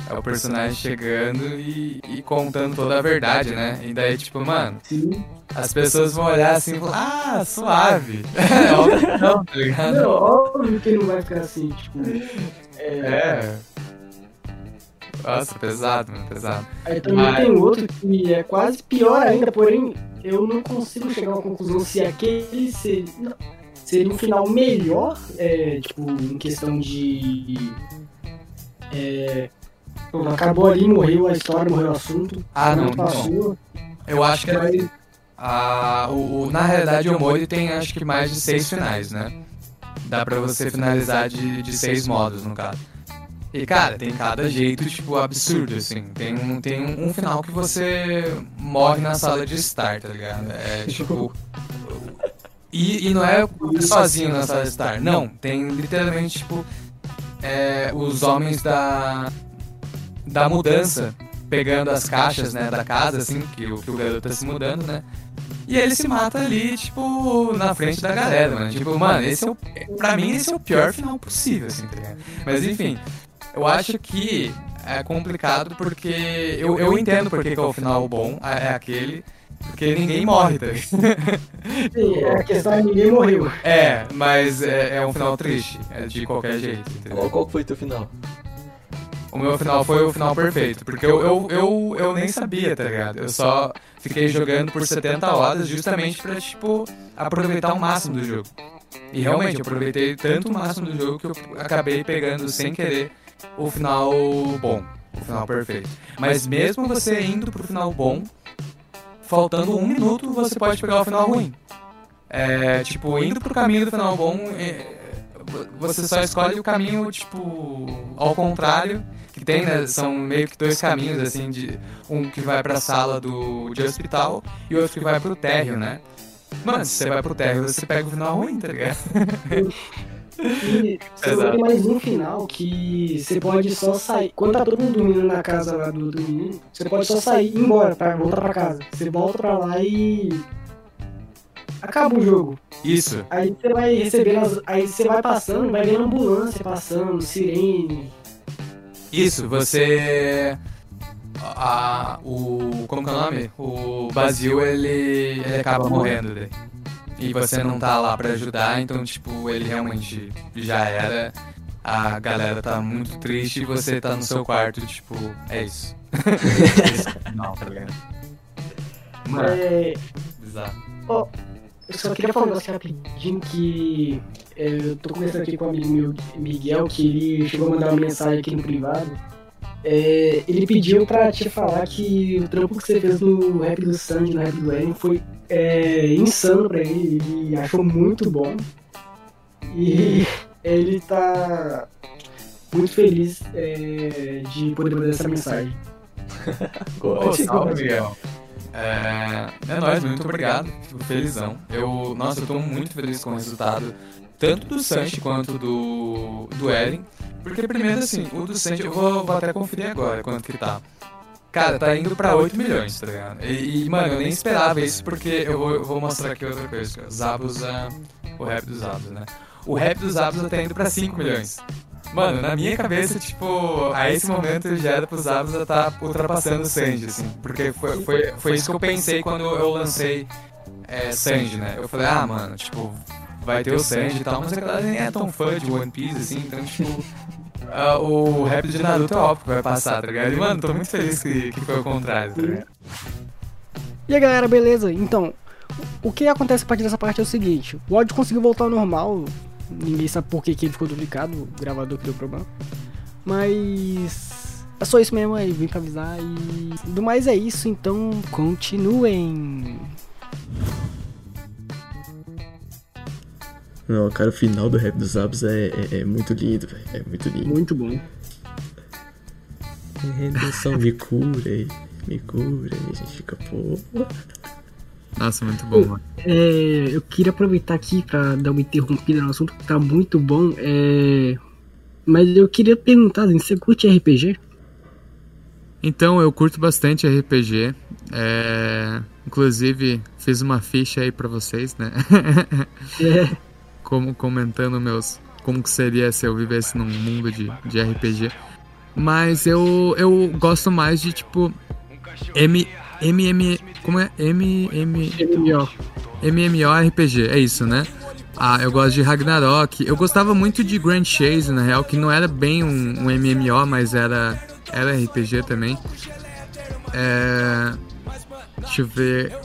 É o personagem chegando e, e contando toda a verdade, né? E daí, tipo, mano, Sim. as pessoas vão olhar assim e falar, ah, suave. É, óbvio que não, tá ligado? Não, óbvio que não vai ficar assim, tipo. É, É. Nossa, pesado, mano, pesado. Aí também Mas- tem outro que é quase pior ainda, porém eu não consigo chegar a uma conclusão se aquele seria, não, seria um final melhor, é, tipo, em questão de. É, acabou ali, morreu a história, morreu o assunto. Ah, não, passou. Eu acho que é Mas, Ah, o, o- na realidade, o Mori tem acho que mais de seis finais, né? Dá pra você finalizar de, de seis modos, no caso. E, cara, tem cada jeito, tipo, absurdo, assim. Tem um, tem um, final que você *laughs* morre na sala de estar, tá ligado? É, *laughs* tipo... E, e não é sozinho na sala de estar, não. Tem, literalmente, tipo... é, os homens da... Da mudança pegando as caixas, né, da casa, assim, que, o- que o garoto tá se mudando, né? E ele se mata ali, tipo, na frente da galera, mano. Tipo, mano, esse é o. Pra mim, esse é o pior final possível, assim, tá ligado? Mas enfim, eu acho que é complicado porque. Eu, eu entendo porque que é o final bom, é aquele. Porque ninguém morre, tá sim, é, a questão é que ninguém morreu. É, mas é, é um final triste, é de qualquer jeito, entendeu? Qual, qual foi teu final? O meu final foi o final perfeito, porque eu, eu, eu, eu nem sabia, tá ligado? Eu só fiquei jogando por 70 horas justamente pra, tipo, aproveitar o máximo do jogo. E realmente, eu aproveitei tanto o máximo do jogo que eu acabei pegando sem querer o final bom, o final perfeito. Mas mesmo você indo pro final bom, faltando um minuto, você pode pegar o final ruim. É, tipo, indo pro caminho do final bom, é, você só escolhe o caminho, tipo, ao contrário, que tem, né, são meio que dois caminhos, assim, de um que vai pra sala do, de hospital e outro que vai pro térreo, né? Mano, se você vai pro térreo, você pega o final ruim, tá ligado? *laughs* E você tem mais um final que você pode só sair. Quando tá todo mundo dormindo na casa lá do, do menino, você pode só sair e ir embora pra voltar pra casa. Você volta pra lá e. Acaba o jogo. Isso. Aí você vai recebendo as. Aí você vai passando, vai vendo ambulância passando, sirene. Isso, você. A, o. Como que é o nome? O Basil ele, ele acaba morrendo daí. E você não tá lá pra ajudar, então, tipo, ele realmente já era. A galera tá muito triste e você tá no seu quarto, tipo, é isso. *laughs* Não, tá ligado? Mano, É, bizarro. eu só queria falar um negócio rapidinho que. é, eu tô conversando aqui com o amigo meu, Miguel, que ele chegou a mandar uma mensagem aqui no privado. É, ele pediu pra te falar que o trampo que você fez no rap do Sandy, no rap do Eren, foi é, insano pra ele, ele achou muito bom. E *laughs* ele tá muito feliz é, de poder mandar essa mensagem. *laughs* Ô, salve, Miguel. É, é nóis, muito obrigado. Fico felizão. Eu, nossa, eu tô muito feliz com o resultado, tanto do Sanchi quanto do, do Eren. Porque, primeiro, assim, o do Sanchi, eu vou, vou até conferir agora quanto que tá. Cara, tá indo pra 8 milhões, tá ligado? E, e, mano, eu nem esperava isso porque eu vou, eu vou mostrar aqui outra coisa. Zabuza, o rap dos Zabuza, né? O rap dos Zabuza tá indo pra 5 milhões. Mano, na minha cabeça, tipo, a esse momento já era pro Zabuza tá ultrapassando o Sanji, assim. Porque foi, foi, foi isso que eu pensei quando eu lancei é, Sanji, né? Eu falei, ah, mano, tipo, vai ter o Sanji e tal, mas a galera nem é tão fã de One Piece, assim, então, tipo, ah, o rap de Naruto é óbvio que vai passar, tá ligado? E, mano, tô muito feliz que, que foi o contrário, tá ligado? E aí galera, beleza? Então, o que acontece a partir dessa parte é o seguinte: o áudio conseguiu voltar ao normal, ninguém sabe por que, que ele ficou duplicado, o gravador que deu problema. Mas. É só isso mesmo aí, vim pra avisar e. Do mais é isso, então continuem. Não, cara, o final do rap dos Abs é, é, é muito lindo, velho. É muito lindo. Muito bom. Henderson, me cura aí. Me cura aí. A gente fica, pô. Nossa, muito bom. É, eu queria aproveitar aqui pra dar uma interrompida no assunto que tá muito bom. É, mas eu queria perguntar, você curte RPG? Então, eu curto bastante RPG. É... Inclusive, fiz uma ficha aí pra vocês, né? É, *laughs* como comentando meus como que seria se eu vivesse num mundo de, de RPG. Mas eu, eu gosto mais de tipo M MM como é M M MMO. MMORPG, é isso, né? Ah, eu gosto de Ragnarok. Eu gostava muito de Grand Chase, na real, que não era bem um, um MMO, mas era era RPG também. É... Deixa eu ver.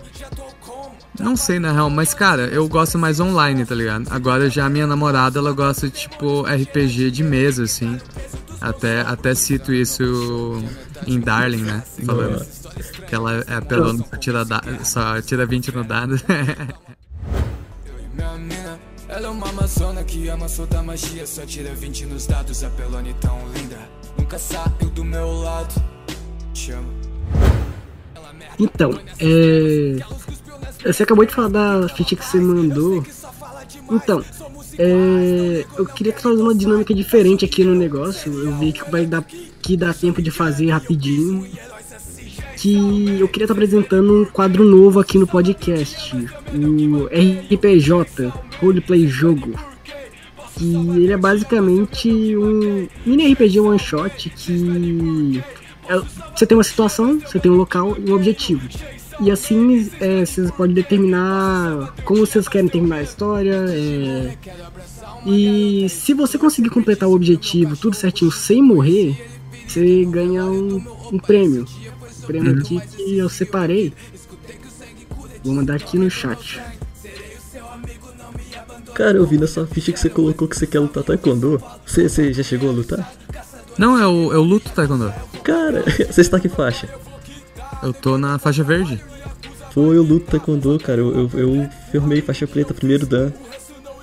Não sei, na real, mas cara, eu gosto mais online, tá ligado? Agora já a minha namorada, ela gosta tipo RPG de mesa, assim. Até, até cito isso em Darling, né? Falando que ela é apelona, só tira, da, só tira 20 no dado. *laughs* Ela é uma amazona que ama soltar magia. Só tira 20 nos dados, a pelone tão linda. Nunca saiu do meu lado. Te amo. Então, é. Você acabou de falar da ficha que você mandou. Então, é. Eu queria trazer uma dinâmica diferente aqui no negócio. Eu vi que vai dar que dá tempo de fazer rapidinho. Que eu queria estar apresentando um quadro novo aqui no podcast. O RPJ, Roleplay Jogo. Que ele é basicamente um mini RPG one shot que é- você tem uma situação, você tem um local e um objetivo. E assim é, vocês podem determinar como vocês querem terminar a história. é, E se você conseguir completar o objetivo tudo certinho sem morrer, você ganha um, um prêmio. Um prêmio aqui que eu separei. Vou mandar aqui no chat. Cara, eu vi na sua ficha que você colocou que você quer lutar taekwondo. Você, você já chegou a lutar? Não, eu, eu luto taekwondo. Cara, *laughs* você está que faixa? Eu tô na faixa verde. Pô, eu luto taekwondo, cara. Eu, eu, eu formei faixa preta primeiro dan.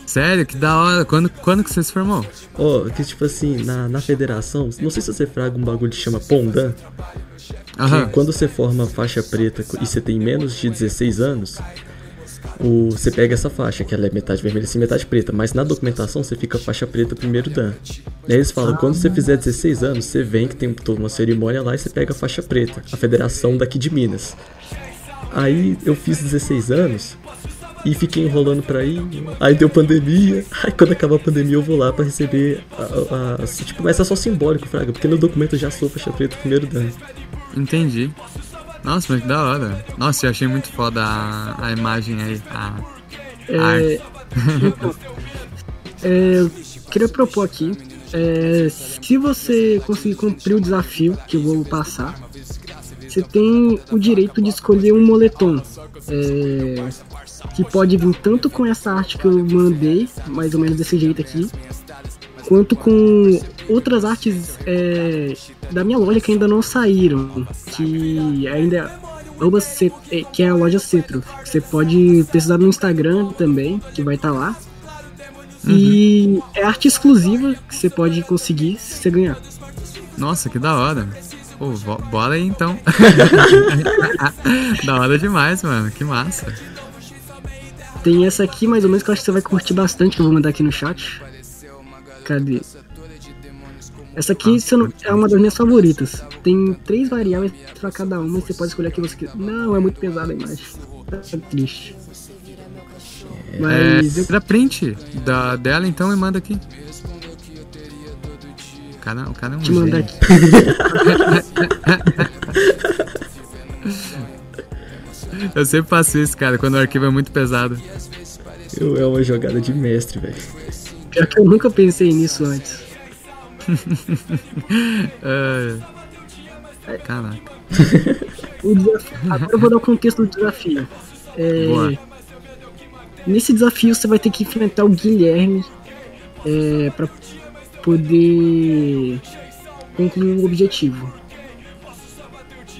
Sério, que da hora. Quando, quando que você se formou? Ó, que tipo assim, na, na federação, não sei se você fraga um bagulho que chama Pondan. Aham. Que quando você forma faixa preta e você tem menos de 16 anos, o, você pega essa faixa, que ela é metade vermelha e metade preta, mas na documentação você fica faixa preta primeiro dan. E aí eles falam, quando você fizer 16 anos, você vem que tem toda uma cerimônia lá e você pega a faixa preta, a federação daqui de Minas. Aí eu fiz 16 anos e fiquei enrolando pra ir, aí deu pandemia, *laughs* aí quando acabar a pandemia eu vou lá pra receber a, a- a- tipo, mas é só simbólico, Fraga, porque no documento eu já sou faixa preta primeiro dan. Entendi. Nossa, mas que da hora. Nossa, eu achei muito foda a, a imagem aí. A, arte. Então, *laughs* é, eu queria propor aqui. é, se você conseguir cumprir o desafio que eu vou passar, você tem o direito de escolher um moletom. é, que pode vir tanto com essa arte que eu mandei, mais ou menos desse jeito aqui, quanto com outras artes é, da minha loja que ainda não saíram, que ainda Ce- é, que é a loja Cetro. Você pode pesquisar no Instagram também, que vai estar lá. E é arte exclusiva que você pode conseguir se você ganhar. Nossa, que da hora. Pô, bora aí então. *laughs* da hora demais, mano. Que massa. Tem essa aqui, mais ou menos, que eu acho que você vai curtir bastante, que eu vou mandar aqui no chat. Cadê? Essa aqui eu não- é uma das minhas favoritas. Tem três variáveis pra cada uma e você pode escolher a que você quiser. Não, é muito pesada a imagem. Tá triste. É, Mas eu tira print da, dela então e manda aqui. O cara, o cara é um te gênio. aqui. *laughs* Eu sempre faço isso, cara, quando o arquivo é muito pesado. Eu, é uma jogada de mestre, velho. Pior que eu nunca pensei nisso antes. *laughs* É. Caraca. O desafio- Agora eu vou dar o contexto do desafio. É, Boa. Nesse desafio você vai ter que enfrentar o Guilherme é, para poder concluir o objetivo.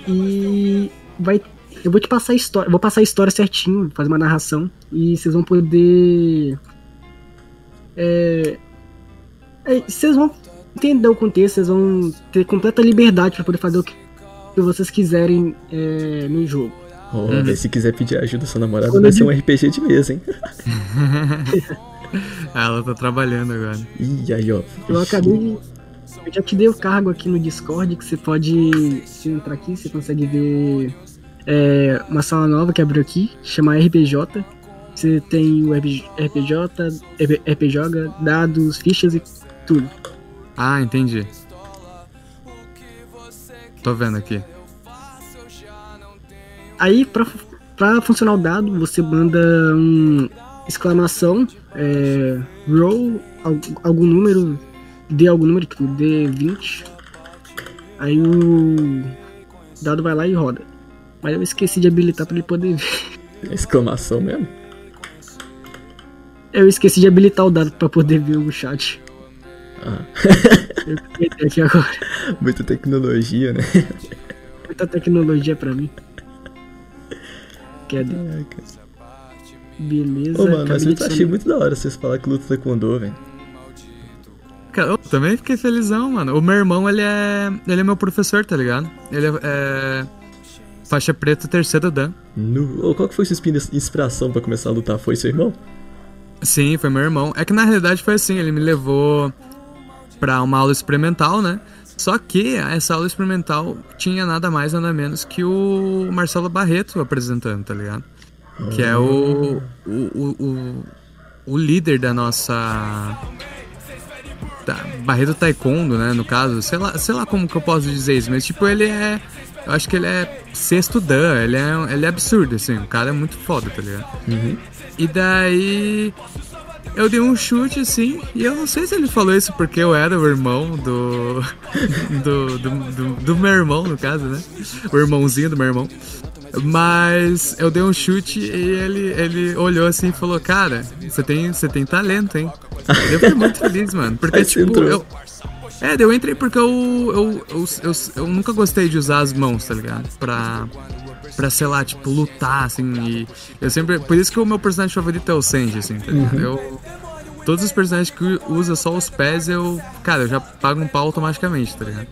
E vai. Eu vou te passar a história. Vou passar a história certinho, fazer uma narração. E vocês vão poder. É, é, vocês vão entender o contexto, vocês vão ter completa liberdade para poder fazer o que que vocês quiserem é, no jogo. Ó, Uhum. se quiser pedir ajuda ao seu namorado, Quando vai ser um RPG de mesa, hein? *laughs* Ela tá trabalhando agora. Ih, aí, ó. Eu acabei de. Eu já te dei o cargo aqui no Discord que você pode. Se entrar aqui, você consegue ver é, uma sala nova que abriu aqui, chama RPJ. Você tem o RP- RPJ, RP- RPJ, dados, fichas e tudo. Ah, entendi. Tô vendo aqui. Aí, pra, pra funcionar o dado, você manda um exclamação, é, roll, al- algum número, dê algum número, tipo D20. Aí o dado vai lá e roda. Mas eu esqueci de habilitar pra ele poder ver. Exclamação mesmo. Eu esqueci de habilitar o dado pra poder ver o chat. Ah, *laughs* Eu aqui agora. muita tecnologia, né? Muita tecnologia pra mim. Cadê? Caraca. Beleza. Ô, mano, mas eu achei muito da hora vocês falar que luta taekwondo, velho. Cara, eu também fiquei felizão, mano. O meu irmão, ele é. Ele é meu professor, tá ligado? Ele é. é faixa preta terceira Dan. No... Ô, qual que foi sua inspira- inspiração pra começar a lutar? Foi seu irmão? Sim, foi meu irmão. É que na realidade foi assim, ele me levou pra uma aula experimental, né? Só que essa aula experimental tinha nada mais, nada menos que o Marcelo Barreto apresentando, tá ligado? Que é o, o, o, o, o líder da nossa. Da Barreto Taekwondo, né? No caso, sei lá, sei lá como que eu posso dizer isso, mas tipo, ele é. Eu acho que ele é sexto Dan, ele é, ele é absurdo, assim, o cara é muito foda, tá ligado? Uhum. E daí eu dei um chute assim, e eu não sei se ele falou isso porque eu era o irmão do. *laughs* do, do, do, do meu irmão, no caso, né? O irmãozinho do meu irmão. Mas eu dei um chute e ele, ele olhou assim e falou, cara, você tem, você tem talento, hein? Eu fiquei muito feliz, mano. Porque, *laughs* Aí tipo, eu. É, eu entrei porque eu eu, eu, eu, eu nunca gostei de usar as mãos, tá ligado? Pra, pra, sei lá, tipo, lutar, assim, e eu sempre... Por isso que o meu personagem favorito é o Senji, assim, tá ligado? Eu... Todos os personagens que usa só os pés, eu... Cara, eu já pago um pau automaticamente, tá ligado?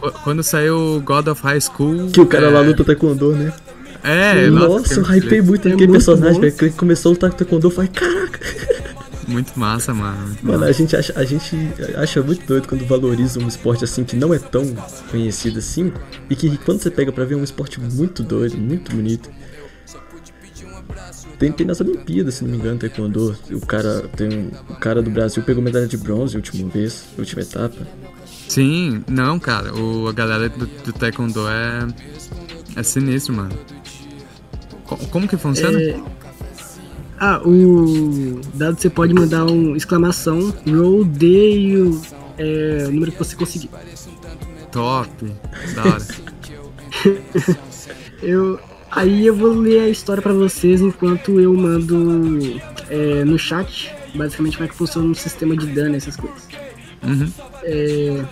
Qu- Quando saiu God of High School... Que o cara é, lá luta taekwondo, né? É, Nossa, eu fiquei hypei muito É aquele personagem, velho. Começou a lutar com taekwondo, eu falei, caraca. Muito massa, mano. Muito Mano, massa. a gente, acha, a gente acha muito doido quando valoriza um esporte assim que não é tão conhecido assim e que quando você pega pra ver é um esporte muito doido, muito bonito. Tem, tem nas Olimpíadas, se não me engano, taekwondo. O cara, tem um, o cara do Brasil pegou medalha de bronze a última vez, a última etapa. Sim, não, cara, o, a galera do, do Taekwondo é. É sinistro, mano. Co- Como que funciona? É, Ah, o dado você pode mandar um exclamação, roll, D e o é, o número que você conseguir. Top, da hora. *laughs* Eu, aí eu vou ler a história pra vocês enquanto eu mando é, no chat, basicamente como é que funciona um sistema de dano, essas coisas. Uhum. É,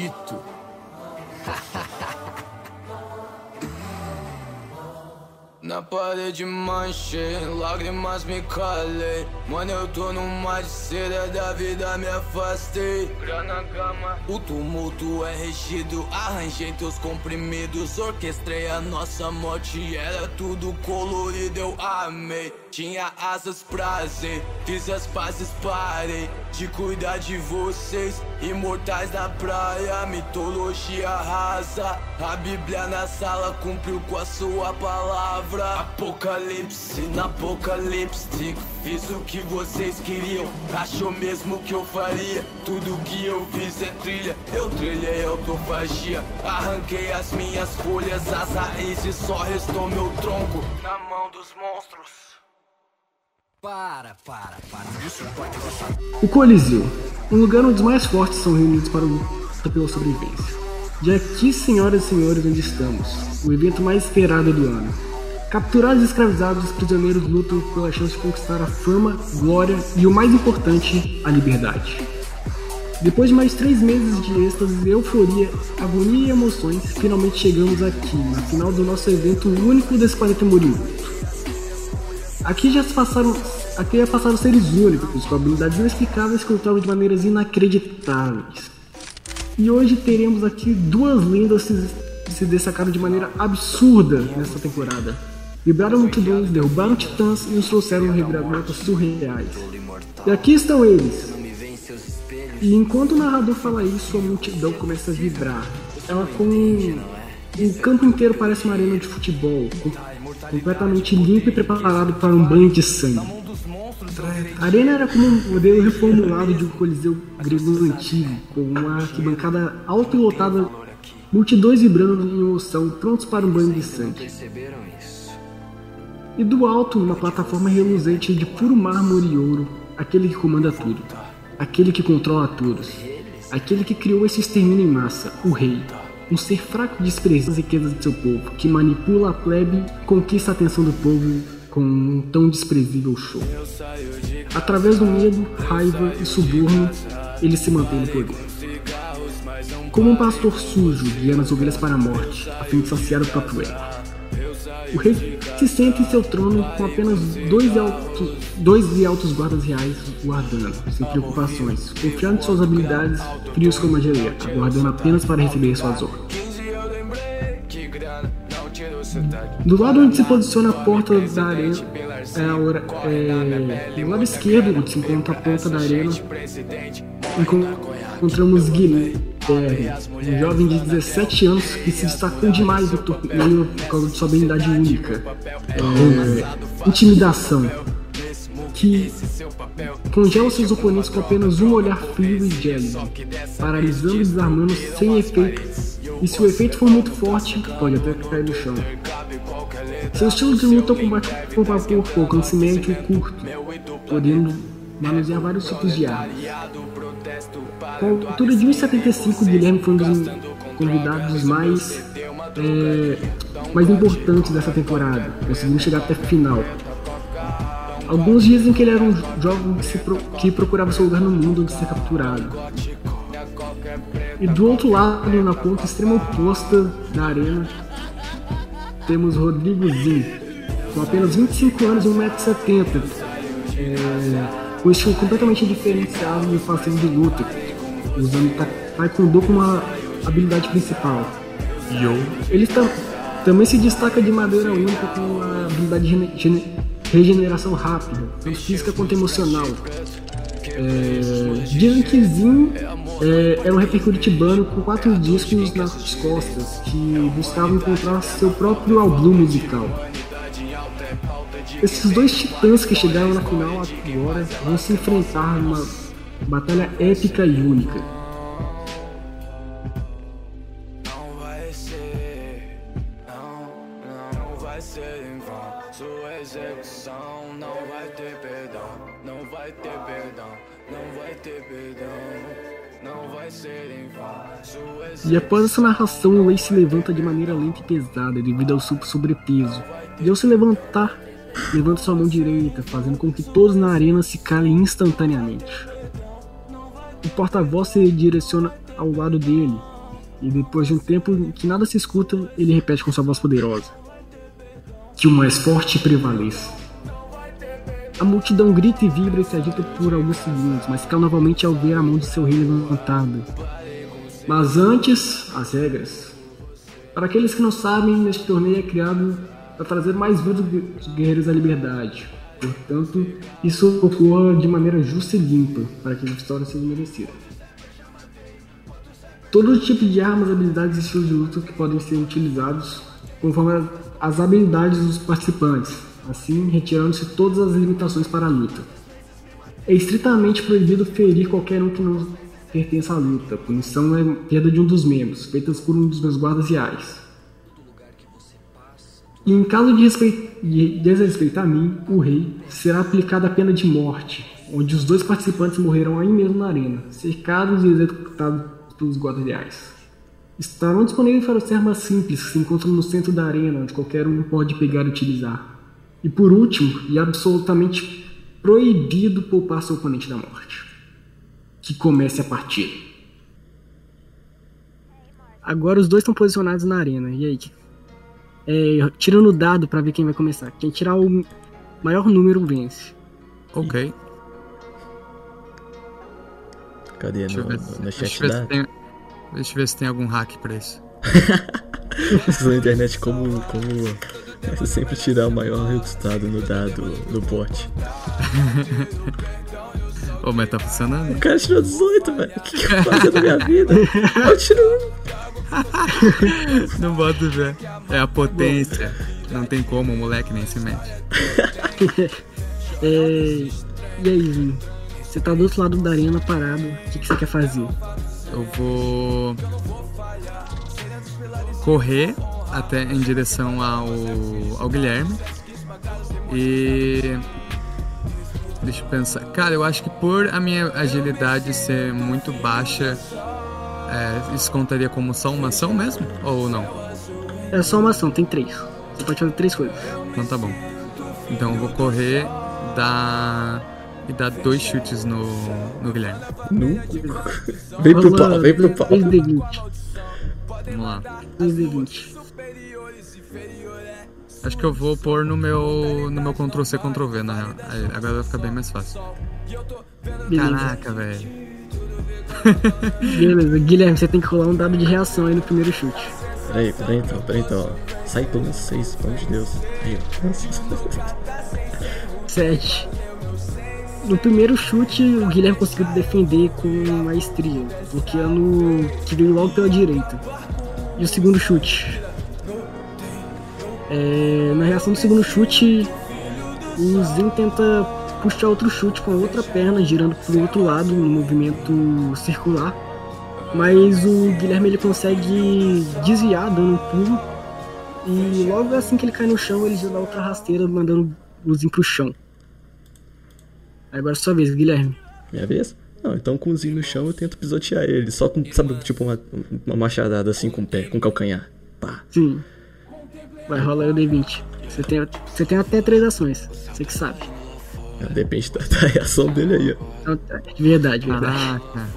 Maldito. *laughs* Na parede manchei, lágrimas me calei. Mano, eu tô numa de seda da vida, me afastei. Grana gama. O tumulto é regido, arranjei teus comprimidos. Orquestrei a nossa morte, era tudo colorido, eu amei. Tinha asas prazer, fiz as pazes, parei de cuidar de vocês. Imortais na praia, mitologia rasa. A Bíblia na sala cumpriu com a sua palavra. Apocalipse na apocalipse. Fiz o que vocês queriam, achou mesmo que eu faria. Tudo que eu fiz é trilha, eu trilhei autofagia. Arranquei as minhas folhas, as raízes, só restou meu tronco na mão dos monstros. Para, para, para. Isso pode passar. O Coliseu, um lugar onde os mais fortes são reunidos para lutar pela sobrevivência. De aqui, senhoras e senhores, onde estamos, o evento mais esperado do ano. Capturados e escravizados, os prisioneiros lutam pela chance de conquistar a fama, glória e, o mais importante, a liberdade. Depois de mais três meses de êxtase, euforia, agonia e emoções, finalmente chegamos aqui, na final do nosso evento único desse planeta moribundo. Aqui já se passaram, aqui já passaram seres únicos, com habilidades inexplicáveis que lutavam de maneiras inacreditáveis. E hoje teremos aqui duas lendas se, se destacaram de maneira absurda nessa temporada. Vibraram multidões, derrubaram titãs e nos trouxeram reviravoltas surreais. E aqui estão eles. E enquanto o narrador fala isso, a multidão começa a vibrar. Ela com o campo inteiro parece uma arena de futebol, com- completamente limpo e preparado para um banho de sangue. A arena era como um modelo reformulado de um coliseu grego antigo, com uma arquibancada alta e lotada, multidões vibrando em emoção, prontos para um banho de sangue. E do alto, uma plataforma reluzente de puro mármore e ouro, aquele que comanda tudo, aquele que controla todos, aquele que criou esse extermínio em massa, o rei. Um ser fraco despreza as riquezas de seu povo, que manipula a plebe conquista a atenção do povo com um tão desprezível show. Através do medo, raiva e suborno, ele se mantém no poder. Como um pastor sujo guiando as ovelhas para a morte, a fim de saciar o próprio ego. O rei se senta em seu trono com apenas dois, alto, dois e altos guardas reais guardando, sem preocupações, confiando em suas habilidades, frios como a geleia, aguardando apenas para receber suas ordens. 15 eu lembrei que grana não tirou cidade. Do lado onde se posiciona a porta da arena, é a hora, é, do lado esquerdo, onde se encontra a porta da arena, encon- encontramos Guilherme, um jovem de 17 anos que se destacou demais no torneio por causa de sua habilidade única. É, intimidação, que congela seus oponentes com apenas um olhar frio e gélido, paralisando e desarmando sem efeito. E se o efeito for muito forte, pode até cair no chão. Seu estilo de luta combate corpo a corpo, alcance médio e curto, podendo manusear vários tipos de armas. Com a altura de 1,75, Guilherme foi um dos convidados mais, é, mais importantes dessa temporada, conseguindo chegar até a final. Alguns dizem que ele era um jovem que, pro- que procurava seu lugar no mundo antes de ser capturado. E do outro lado, na ponta extrema oposta da arena, temos Rodrigo Zin, com apenas 25 anos e 1,70m, é, com um estilo completamente diferenciado e fácil de luta, usando ta- Taekwondo como uma habilidade principal. Ele tam- também se destaca de maneira única com uma habilidade de regeneração rápida, tanto física quanto emocional. É, dizem que Zin é, era um rapper curitibano com quatro discos nas costas que buscava encontrar seu próprio álbum musical. Esses dois titãs que chegaram na final agora vão se enfrentar numa batalha épica e única. Não vai ser, não, não vai ser em vão. Sua execução não vai ter perdão, não vai ter perdão, não vai ter perdão, não vai ser em vão. Sua E após essa narração, o Wei se levanta de maneira lenta e pesada devido ao super sobrepeso. E ao se levantar, levanta sua mão direita, fazendo com que todos na arena se calem instantaneamente. O porta-voz se direciona ao lado dele, e depois de um tempo em que nada se escuta, ele repete com sua voz poderosa: que o mais forte prevaleça. A multidão grita e vibra e se agita por alguns segundos, mas cai novamente ao ver a mão de seu rei levantada. Mas antes, as regras. Para aqueles que não sabem, este torneio é criado para trazer mais vivos guerreiros à liberdade. Portanto, isso ocorra de maneira justa e limpa, para que a vitória seja merecida. Todo tipo de armas, habilidades e estilos de luta que podem ser utilizados conforme as habilidades dos participantes, assim retirando-se todas as limitações para a luta. É estritamente proibido ferir qualquer um que não pertença à luta. Punição é perda de um dos membros, feitas por um dos meus guardas reais. E em caso de, respeit- de desrespeitar a mim, o rei, será aplicada a pena de morte, onde os dois participantes morrerão aí mesmo na arena, cercados e executados pelos guardas reais. Estarão disponíveis para as armas simples que se encontram no centro da arena, onde qualquer um pode pegar e utilizar. E por último, e absolutamente proibido poupar seu oponente da morte. Que comece a partida. Agora os dois estão posicionados na arena. E aí? É, tirando o dado pra ver quem vai começar. Quem tirar o maior número vence. Ok. Cadê? Deixa eu No, ver, se- no deixa chat ver da... se tem, deixa eu ver se tem algum hack pra isso. *laughs* na internet como, como sempre tirar o maior resultado no dado, no bot. *laughs* Ô, mas tá funcionando? O cara tirou 18, velho. O que, que eu faço da minha vida? *laughs* Eu tiro. *laughs* Não boto ver. É a potência. Não tem como, o moleque nem se mete. *laughs* É, e aí, Vinho? Você tá do outro lado da arena parado. O que, que você quer fazer? Eu vou correr até em direção ao, ao Guilherme. E deixa eu pensar. Cara, eu acho que por a minha agilidade ser muito baixa, é, isso contaria como só uma ação mesmo? Ou não? É só uma ação, tem três. Você pode fazer três coisas. Então tá bom. Então eu vou correr dar, e dar dois chutes no, no Guilherme. Nu. *laughs* Vem pro pau, vem pro pau. 2D20. Vamos lá. 2D20. Acho que eu vou pôr no meu no meu Ctrl C Ctrl V na real. Agora vai ficar bem mais fácil. Beleza. Caraca, velho. Beleza. Guilherme, você tem que rolar um dado de reação aí no primeiro chute. Peraí, peraí então, peraí então. Sai pelo menos 6, pelo amor de Deus. Aí, ó. *laughs* 7. No primeiro chute, o Guilherme conseguiu defender com maestria, bloqueando que veio logo pela direita. E o segundo chute? É, na reação do segundo chute, o Zen tenta puxar outro chute com a outra perna, girando para o outro lado, no movimento circular. Mas o Guilherme ele consegue desviar, dando um pulo. E logo assim que ele cai no chão, ele já dá outra rasteira, mandando o Zen pro chão. Agora é sua vez, Guilherme. Minha vez? Não, então com o Zinho no chão eu tento pisotear ele. Só com, sabe, tipo uma, uma machadada assim com o pé, com o calcanhar. Pá. Sim. Vai, rola aí o D20. Você tem, você tem até três ações. Você que sabe. Depende da, da reação dele aí, ó. Verdade, verdade. Caraca.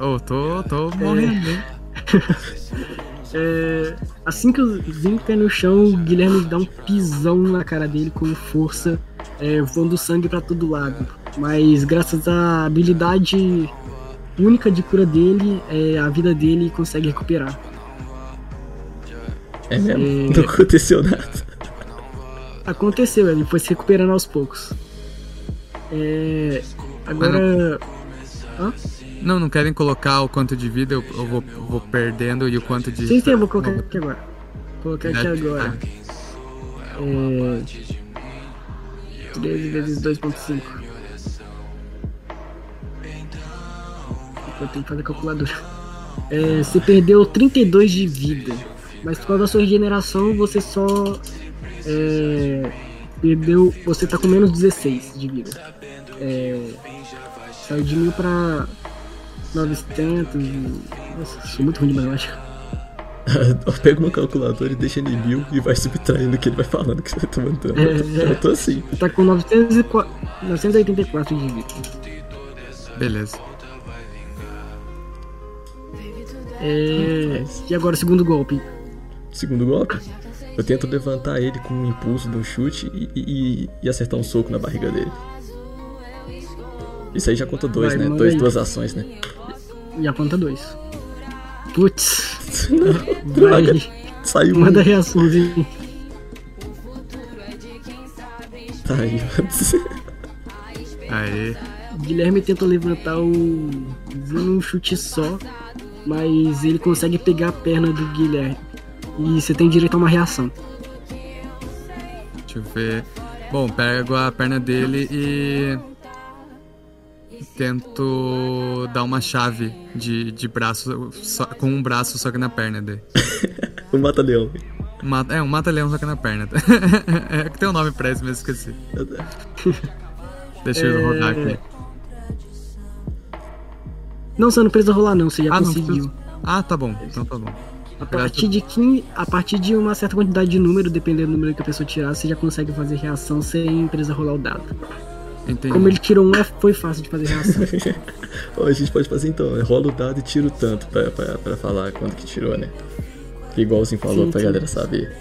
Ô, tô, tô morrendo, hein? *laughs* É, assim que o Zinho cai no chão, o Guilherme dá um pisão na cara dele com força, é, voando sangue pra todo lado. Mas graças à habilidade única de cura dele, é, a vida dele consegue recuperar. É mesmo? É. Não aconteceu nada. Aconteceu, ele foi se recuperando aos poucos. É, agora. Hã? Não, não querem colocar o quanto de vida eu, eu vou, vou perdendo e o quanto de. Sim, sim, eu vou colocar aqui agora. Vou colocar aqui Ah, agora. É. 13 vezes 2.5. Eu tenho que fazer a calculadora. É, você perdeu 32 de vida. Mas por causa da sua regeneração, você só. É, perdeu. Você tá com menos 16 de vida. É, saiu de 1000 pra 900. E, nossa, sou muito ruim de matemática. *laughs* Pega uma calculadora e deixa ele em mil e vai subtraindo o que ele vai falando que você tá mandando. É, Eu tô assim. Tá com 904 984 de vida. Beleza. É, e agora o segundo golpe. Segundo golpe. Eu tento levantar ele com um impulso de um chute e, e- e acertar um soco na barriga dele. Isso aí já conta dois, Vai, né? Dois, aí. duas ações, né? E aponta dois. Putz. *laughs* Droga. Saiu um. Manda a reaçãozinha. Tá aí. Aê. Guilherme tenta levantar o. um chute só, mas ele consegue pegar a perna do Guilherme. E você tem direito a uma reação. Deixa eu ver. Bom, pego a perna dele e. Tento dar uma chave de, de braço só- com um braço só que na perna dele. o *laughs* mata-leão. Mata, é, um mata-leão só que na perna. *laughs* é que tem um nome pra isso, mas esqueci. *laughs* Deixa eu É, rodar aqui. Não, você não precisa rolar não, você já Ah, não conseguiu. precisa. Ah, tá bom. Então tá bom. A partir de 15, a partir de uma certa quantidade de número, dependendo do número que a pessoa tirar, você já consegue fazer reação sem precisar rolar o dado. Entendi. Como ele tirou um, é- foi fácil de fazer reação. *laughs* A gente pode fazer então, é, rola o dado e tira o tanto pra, pra, pra falar quando que tirou, né? Que igualzinho falou Sim, pra sim. galera saber.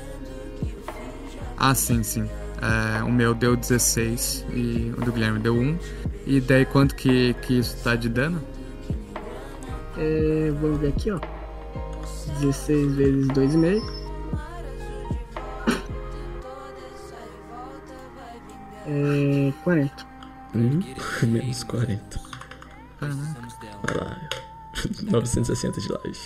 Ah, sim, sim. É, o meu deu 16 e o do Guilherme deu 1. E daí quanto que, que isso tá de dano? É, vamos ver aqui, ó. 16 vezes 2,5. É 40. Hum, *laughs* menos 40. Caraca. Vai lá. *laughs* 960 de live.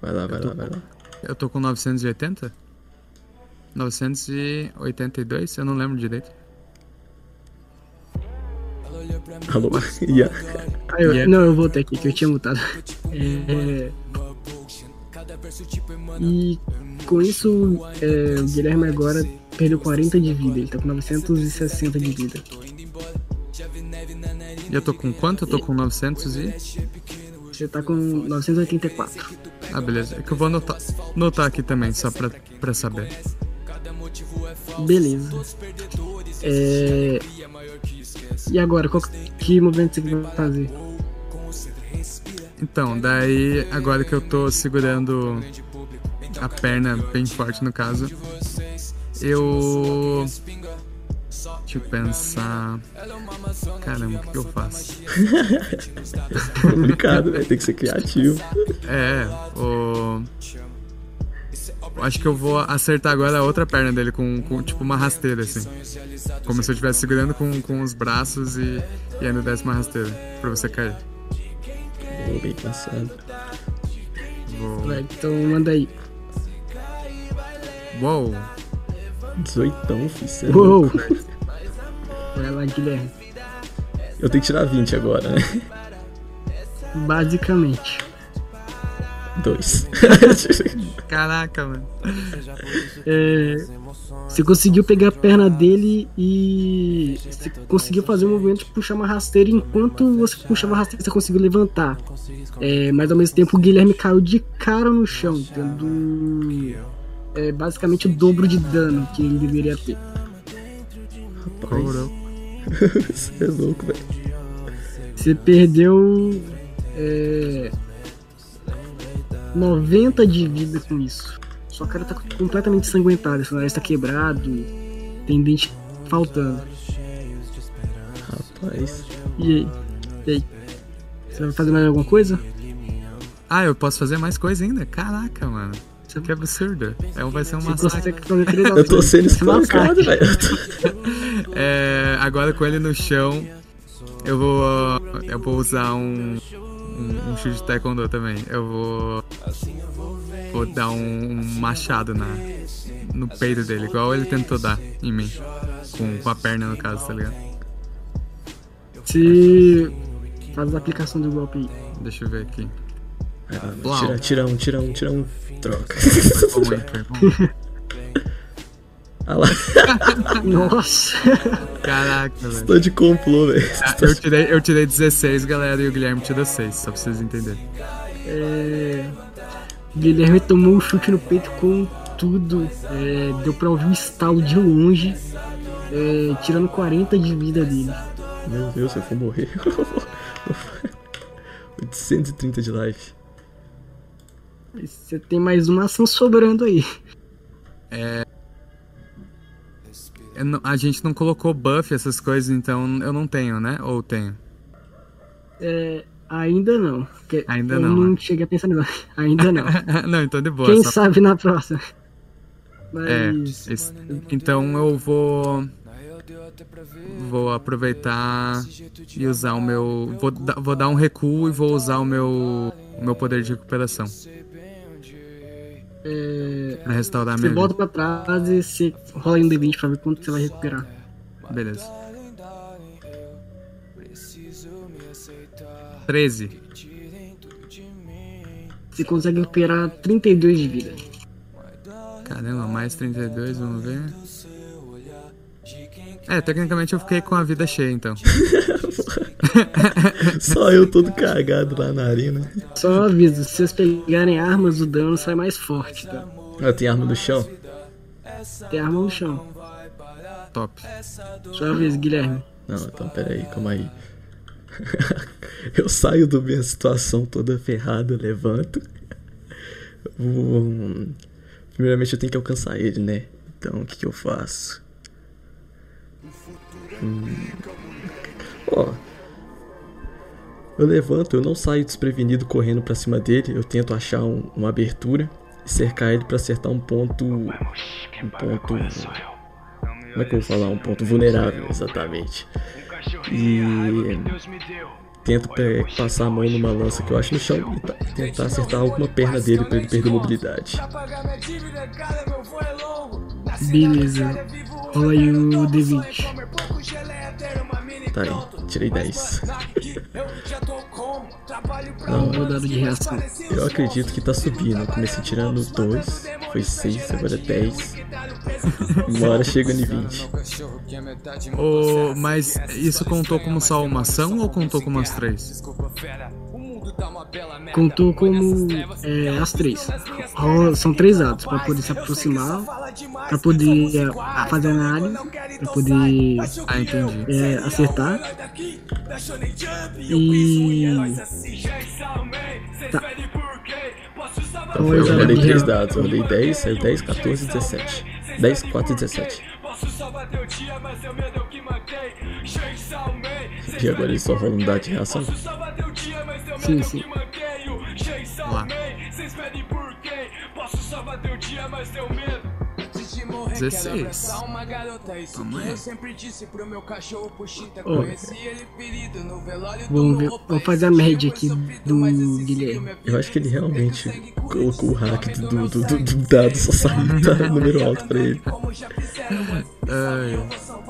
Vai lá, vai lá, vai lá. Eu tô com 980? 982? Eu não lembro direito. Alô? *laughs* Ian. Ah, eu- Yeah. Não, eu voltei aqui, que eu tinha mutado. É, E com isso, é, o Guilherme agora perdeu 40 de vida, ele tá com 960 de vida. E eu tô com quanto? Eu tô com 900 e... Você tá com 984. Ah, beleza. É que eu vou anotar, anotar aqui também, só pra, pra saber. Beleza. É... E agora, qual que movimento você vai fazer? Então, daí, agora que eu tô segurando a perna bem forte no caso, eu. Deixa eu pensar. Caramba, o que, que eu faço? *laughs* Complicado, né? Tem que ser criativo. É, o. eu Acho que eu vou acertar agora a outra perna dele com, com, tipo uma rasteira, assim. Como se eu estivesse segurando com, com os braços e, e ainda desse uma rasteira pra você cair. Vou bem pensado. Vou. Vai, então manda aí. Uou! 18, fi, cê é Uou! Vai lá, Guilherme. Eu tenho que tirar 20 agora, né? Basicamente. 2. *laughs* Caraca, mano. É, você conseguiu pegar a perna dele e você conseguiu fazer o movimento de puxar uma rasteira. Enquanto você puxava a rasteira, você conseguiu levantar. É, mas ao mesmo tempo, o Guilherme caiu de cara no chão, tendo é, basicamente o dobro de dano que ele deveria ter. Courou. *laughs* Você é louco, velho. Você perdeu é, 90 de vida com isso. Sua cara tá completamente ensanguentada, seu nariz tá quebrado, tem dente faltando. Rapaz. E aí? E aí? Você vai fazer mais alguma coisa? Ah, eu posso fazer mais coisa ainda? Caraca, mano. Você, Que absurdo. É, vai ser um massacre. Eu tô sendo Esse espancado, velho. *laughs* É, agora com ele no chão, eu vou. Eu vou usar um. Um, um chute de taekwondo também. Eu vou. Vou dar um, um machado na, no peito dele, igual ele tentou dar em mim. Com, com a perna, no caso, tá ligado? Você faz a aplicação do golpe. Deixa eu ver aqui. Uau. Tira, tira um, tira um, tira um. Troca. *laughs* Ah lá, *laughs* Nossa! Caraca, velho. estou de complô, velho. Ah, Eu tirei, eu tirei 16, galera, e o Guilherme tirou 6, só pra vocês entenderem. É... Guilherme tomou um chute no peito com tudo. É, Deu pra ouvir um estalo de longe, é, tirando 40 de vida dele. Meu Deus, se eu for morrer. *laughs* 830 de life. Você tem mais uma ação sobrando aí. Eu não- a gente não colocou buff, essas coisas, então eu não tenho, né? Ou tenho? É, ainda não. Ainda eu não, não né? cheguei a pensar nisso. *laughs* Ainda não. *laughs* não, então de boa. Quem só- sabe na próxima. É, Mas. esse- então eu vou. Vou aproveitar e usar o meu. Vou, vou dar um recuo e vou usar o meu. O meu poder de recuperação. É, Pra restaurar a você minha volta pra trás e você rola aí um D20 pra ver quanto você vai recuperar. Beleza. 13. Você consegue recuperar 32 de vida. Caramba, mais 32, vamos ver. É, tecnicamente eu fiquei com a vida cheia então. *laughs* *laughs* Só eu todo cagado lá na arena. Só um aviso, se vocês pegarem armas, o dano sai mais forte, tá? Ah, tem arma no chão? Tem arma no chão. Top. Sua vez, Guilherme. Não, então peraí, calma aí. *laughs* eu saio da minha situação toda ferrada, levanto. Vou- Primeiramente eu tenho que alcançar ele, né? Então o que, que eu faço? Hum. Ó. Eu levanto, eu não saio desprevenido correndo pra cima dele, eu tento achar um- uma abertura e cercar ele pra acertar um ponto. Um ponto. Como é que eu vou falar? Um ponto vulnerável, exatamente. E tento passar a mão numa lança que eu acho no chão e ta- tentar acertar alguma perna dele pra ele perder mobilidade. Beleza. Rola aí o D20. Tá aí, tirei 10. Não, rodada de reação. Eu acredito que tá subindo. Comecei tirando 2, foi 6, agora é 10. Uma hora chega no 20. Ô, mas isso contou como só uma ação ou contou como as três? Contou como é, as três. Rola- são três atos pra poder se aproximar, pra poder é, fazer análise, pra poder Ah, entendi. é, acertar. E. Tá. Rola aí Eu 3 reação. dados, eu rolei 10, saiu 10, 14, 17. 10, 4 e 17. E agora ele só rola um dado de reação? Sim, sim. 16. Vamos aí. Ó, vamos ver. Vamos fazer a média aqui do Guilherme. Eu acho que ele realmente colocou o hack do, do, do, do dado, só saiu *laughs* tá, número alto pra ele. Ai,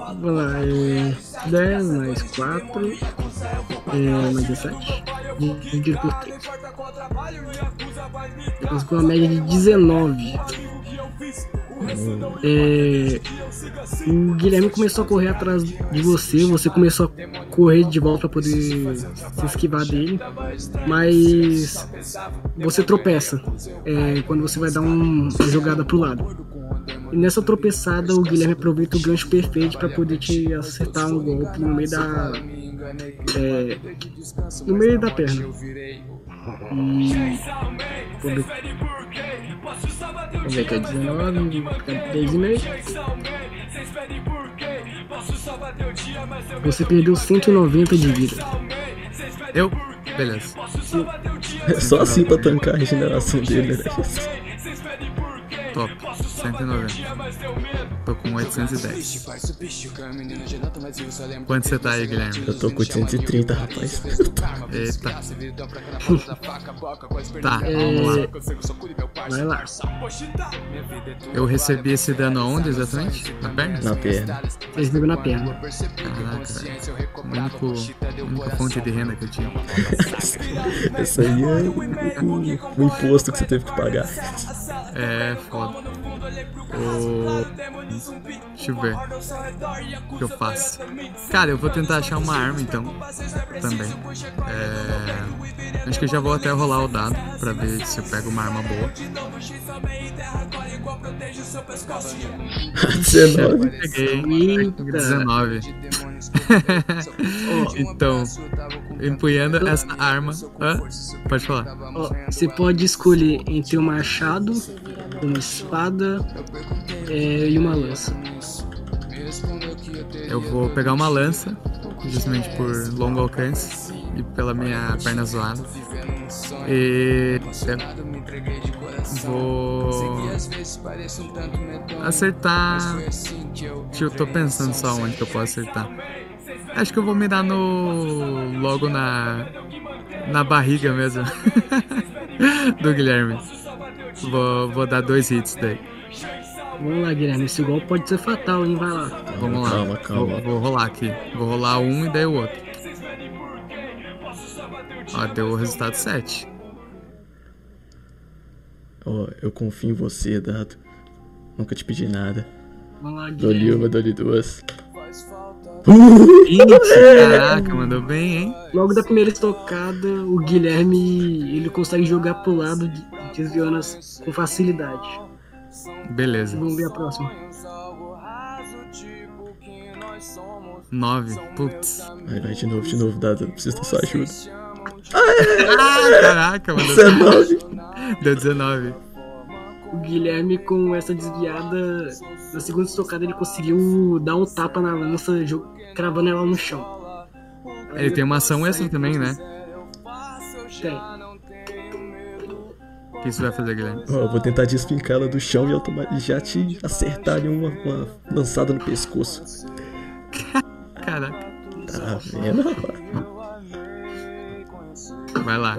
Vamos lá, é 10 mais 4, é, mais 17. Dividido por 3. Depois com uma média de 19. É, o Guilherme começou a correr atrás de você, você começou a correr de volta pra poder se esquivar dele, mas você tropeça é, quando você vai dar um- uma jogada pro lado. E nessa tropeçada, o Guilherme aproveita o gancho perfeito pra poder te acertar um golpe no meio da. é, no meio da perna. E. Vamos ver que é 19, é 10,5. Você perdeu 190 de vida. eu? Beleza. É só assim pra tancar a regeneração dele, né? Top. 190. Tô com 810. Quanto você tá aí, Guilherme? Eu tô com 830, rapaz. *laughs* Eita. *laughs* Tá, vamos lá. É, vai lá. Eu recebi esse dano aonde exatamente? Na perna? Na perna. Você recebeu na perna. Caraca, velho. O único, a única fonte de renda que eu tinha. *laughs* Essa aí é o, o- o imposto que você teve que pagar. É, foda. O... Deixa eu ver. O que eu faço? Cara, eu vou tentar achar uma arma então. Também. É... Acho que eu já vou até rolar o dado pra ver se eu pego uma arma boa. 19. Peguei. Eita. 19. Então, empunhando essa arma. Hã? Pode falar. Você pode escolher entre um machado, uma espada é, e uma lança. Eu vou pegar uma lança, justamente por longo alcance e pela minha perna zoada. E vou acertar. Eu tô pensando só onde que eu posso acertar. Acho que eu vou me dar no. logo na. na barriga mesmo. *laughs* do Guilherme. Vou, vou dar dois hits daí. Vamos lá, Guilherme. Esse golpe pode ser fatal, hein? Vai lá. Vamos lá. Calma, calma. Vou, vou rolar aqui. Vou rolar um e daí o outro. Ó, deu o resultado 7. Ó, eu confio em você, Dado. Nunca te pedi nada. Vamos lá, Dou-lhe Guilherme. uma, dou-lhe duas. *laughs* Caraca, mandou bem, hein? Logo da primeira estocada, o Guilherme ele consegue jogar pro lado, de- desviando com facilidade. Beleza. Vamos ver a próxima. 9. Putz. Vai, vai, de novo, de novo, Dado. Eu preciso da sua ajuda. Ah, caraca, mandou 19. Deu 19. O Guilherme, com essa desviada, na segunda estocada, ele conseguiu dar um tapa na lança, cravando ela no chão. Ele tem uma ação extra também, né? Tem. O que você vai fazer, Guilherme? Ó, eu vou tentar desfincar ela do chão e, e já te acertar ali uma, uma lançada no pescoço. Caraca. Tá vendo? Vai lá.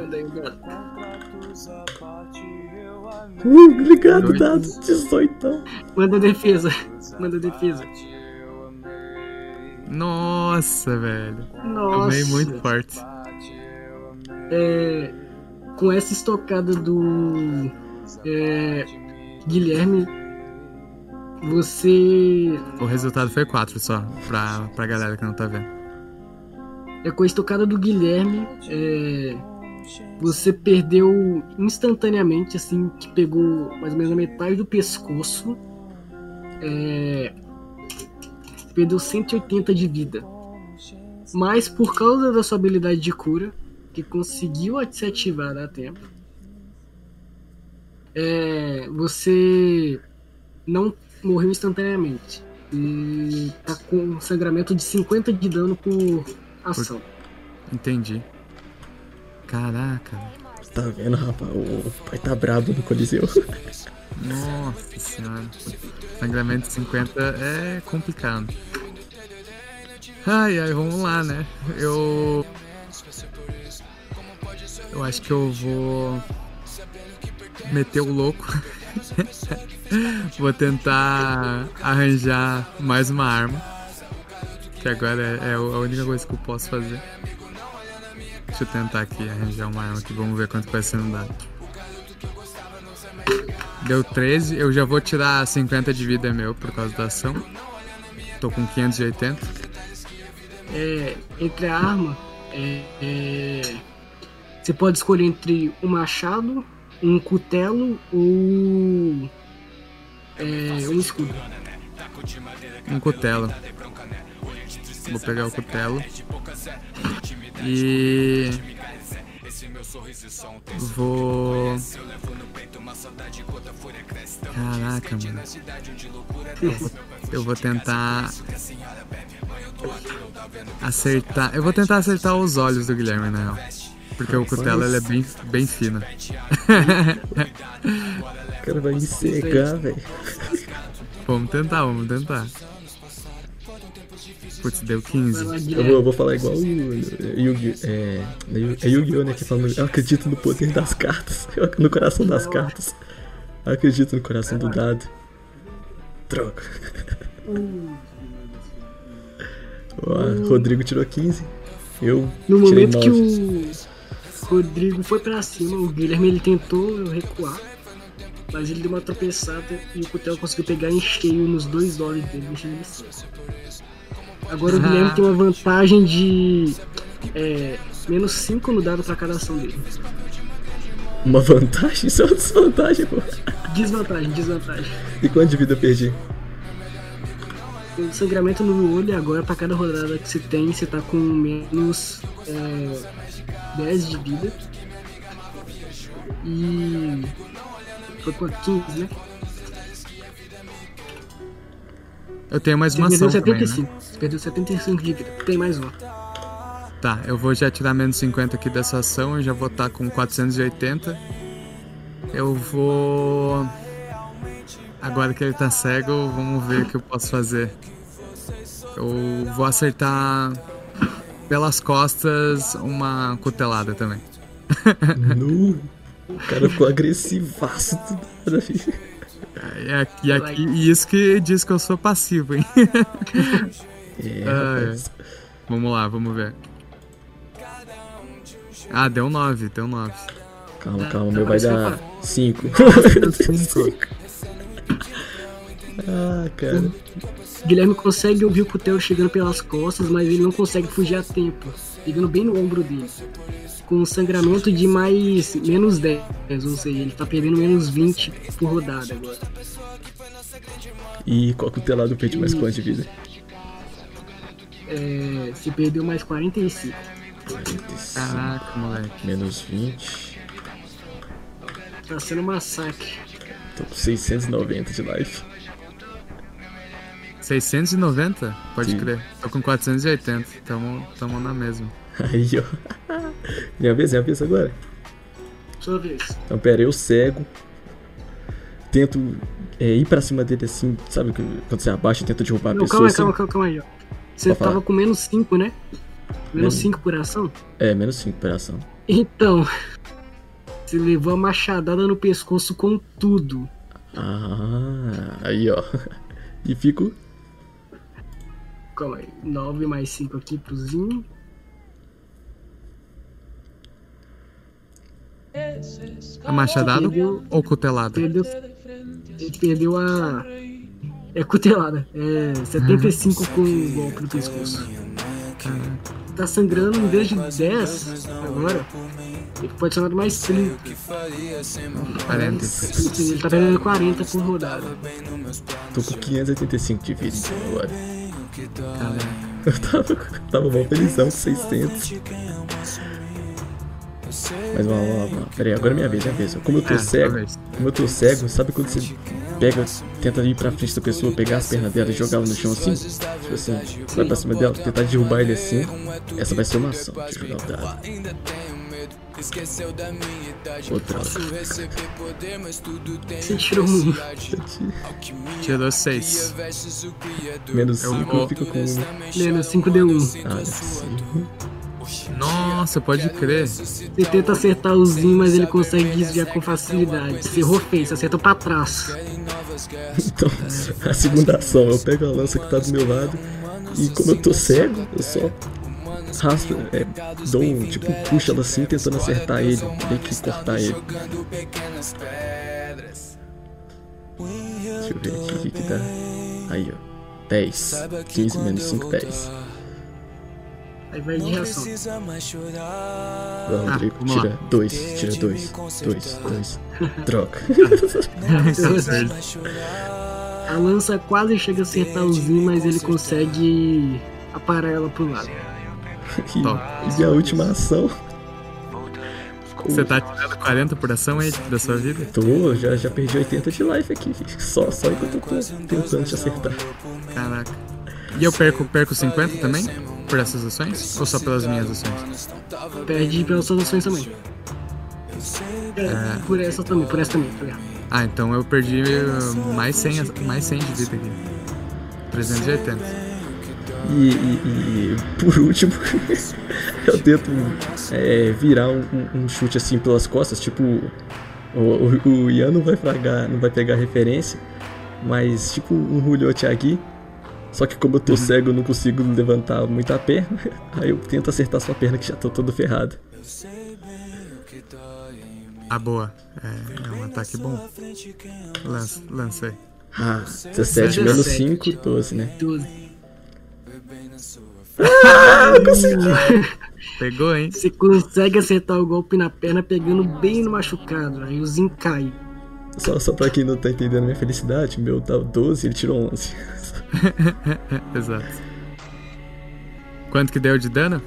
Obrigado, Dado. 18. Manda defesa. Manda defesa. Nossa, velho. Nossa. Tomei muito forte. É, com essa estocada do é, Guilherme, você O resultado foi 4 só, pra, pra galera que não tá vendo. é com a estocada do Guilherme, é, você perdeu instantaneamente, assim, que pegou mais ou menos a metade do pescoço. É, perdeu 180 de vida. Mas por causa da sua habilidade de cura, que conseguiu se ativar a tempo, é, você não morreu instantaneamente. E tá com um sangramento de 50 de dano por ação. Entendi. Caraca. Tá vendo, rapaz? O pai tá brabo no Coliseu. Nossa senhora. Sangramento de 50 é complicado. Ai, ai, vamos lá, né? Eu. Eu acho que eu vou. Meter o louco. *laughs* vou tentar arranjar mais uma arma. Que agora é, é a única coisa que eu posso fazer. Deixa eu tentar aqui arranjar uma arma aqui. Vamos ver quanto vai ser no dado. Deu 13, eu já vou tirar 50 de vida meu por causa da ação. Tô com 580. É, entre a arma, é, é, você pode escolher entre um machado, um cutelo ou é, um escudo. Um cutelo. Vou pegar o cutelo. E. Vou. Caraca, mano. Eu vou, tentar. Acertar. Eu vou tentar acertar os olhos do Guilherme, na real. Porque o cutelo ele é bem, bem fino. O cara vai me cegar, velho. vamos tentar, vamos tentar. Putz, deu Vai 15. lá, Eu vou, eu vou falar igual o Yu-Gi. É, é Yu-Gi-Oh! né? Que falando, eu acredito no poder das cartas. *laughs* No coração das cartas. Eu acredito no coração do dado. Droga. *laughs* Ó, Rodrigo tirou 15. Eu No tirei momento que 9. o Rodrigo foi pra cima, o Guilherme ele tentou recuar, mas ele deu uma tropeçada e o cutelo conseguiu pegar em cheio nos dois olhos dele, deixando ele cego. Agora o Ah. Guilherme tem uma vantagem de é, menos 5 no dado pra cada ação dele. Uma vantagem? *laughs* Isso é uma desvantagem, pô. Desvantagem, desvantagem. E quanto de vida eu perdi? com sangramento no olho, agora pra cada rodada que você tem, você tá com menos é, 10 de vida. E. Foi com 15, né? Eu tenho mais Você uma perdeu ação também, né? 75. Você perdeu 75 de vida. Tem mais uma. Tá, eu vou já tirar menos 50 aqui dessa ação, eu já vou estar com 480. Eu vou. Agora que ele tá cego, vamos ver o que eu posso fazer. Eu vou acertar pelas costas uma cutelada também. Nu. O cara ficou agressivaço do nada, filho. E aqui, e aqui- e isso que diz que eu sou passivo, hein? *laughs* É, Ah, rapaz. Vamos lá, vamos ver. Ah, deu 9, deu 9. Calma, calma, tá meu vai dar 5. *laughs* Cinco. ah, cara. Guilherme consegue ouvir o Cutel chegando pelas costas, mas ele não consegue fugir a tempo, pegando bem no ombro dele. Com um sangramento de mais menos 10, ou seja, ele tá perdendo menos 20 por rodada agora. E qual cutelado perde mais quanto de vida? É, você perdeu mais 45. 45. Caraca, moleque. Menos 20. Tá sendo um massacre. Tô com 690 de life. 690? Pode Sim. crer. Tô com 480. Tamo, tamo na mesma. Aí, ó. Minha vez, minha vez agora. Sua vez. Então, pera, eu cego. Tento é, ir pra cima dele assim, sabe? Quando você abaixa e tenta derrubar a Não, pessoa calma assim. calma, calma, calma aí, ó. Você Pode falar. tava com menos 5, né? Menos Menos- 5 por ação? É, menos 5 por ação. Então. Você levou a machadada no pescoço com tudo. Ah, aí, ó. *laughs* E fico. Calma aí. 9 mais 5 aqui pro Zinho. A machadada Perdeu- ou cutelada? Perdeu. Ele perdeu a. É cutelada. É 75 com o golpe no pescoço. Tá sangrando em vez de 10 agora. Ele pode ser mais 30. 40. Ele tá perdendo 40 por rodada. Tô com 585 de vida agora. Caraca. Eu tava, tava mal felizão com 600. Mas vamos lá, vamos lá, vamos lá. Pera aí, agora é minha vez, minha vez. Como eu tô É, cego, talvez. como eu tô cego, sabe quando você pega, tenta ir pra frente da pessoa, pegar as pernas dela e jogar ela no chão assim? Tipo assim, vai pra cima dela, tentar derrubar ele assim. Essa vai ser uma ação. Eu jogar o dado. Outra. Você tirou um. Tirou 6. Menos Eu 5 vou- fica com um. Menos 5 deu 1. Ah, não é possível. Nossa, pode crer. Você tenta acertar o Zinho, mas ele consegue desviar com facilidade. Você errou feio, você acertou pra trás. *laughs* Então, a segunda ação, eu pego a lança que tá do meu lado e como eu tô cego, eu só raspo, é, dou um, tipo, um puxo ela assim, tentando acertar ele, meio que cortar ele. Deixa eu ver aqui o que que dá. Aí, ó. 10. 15 menos 5, 10. Aí vai de reação. Vamos, vamos lá. tira 2, tira 2, 2, 2. Droga. A lança quase chega a acertar o Zinho, mas ele consegue aparar ela pro lado. *laughs* E, Top. e minha última ação. Você tá tirando 40 por ação aí da sua vida? Tô, já, já perdi 80 de life aqui. Só, só enquanto eu tô tentando te acertar. Caraca. E eu perco, perco 50 também? Por essas ações? Ou só pelas minhas ações? Perde pelas suas ações também. É, Por essa também, por essa também. tá ligado? Ah, então eu perdi uh, mais 100, a- mais 100 de vida aqui. 380. E, e- e, por último, *laughs* eu tento é, virar um, um- chute assim pelas costas, tipo. O, o, o Ian não vai, pegar, não vai pegar referência, mas tipo um Julio Thiagui. Só que como eu tô cego, eu não consigo levantar muito a perna. *laughs* Aí eu tento acertar sua perna que já tô todo ferrado. Ah, boa. É, é um ataque bom. Lança, lancei. Ah, 17 menos 17. 5, 12, né? 12. *laughs* Pegou, hein? Você consegue acertar o golpe na perna pegando bem no machucado. Aí o Zinho cai. Só, só pra quem não tá entendendo a minha felicidade, meu tá 12 ele tirou 11. *laughs* Exato. Quanto que deu de dano?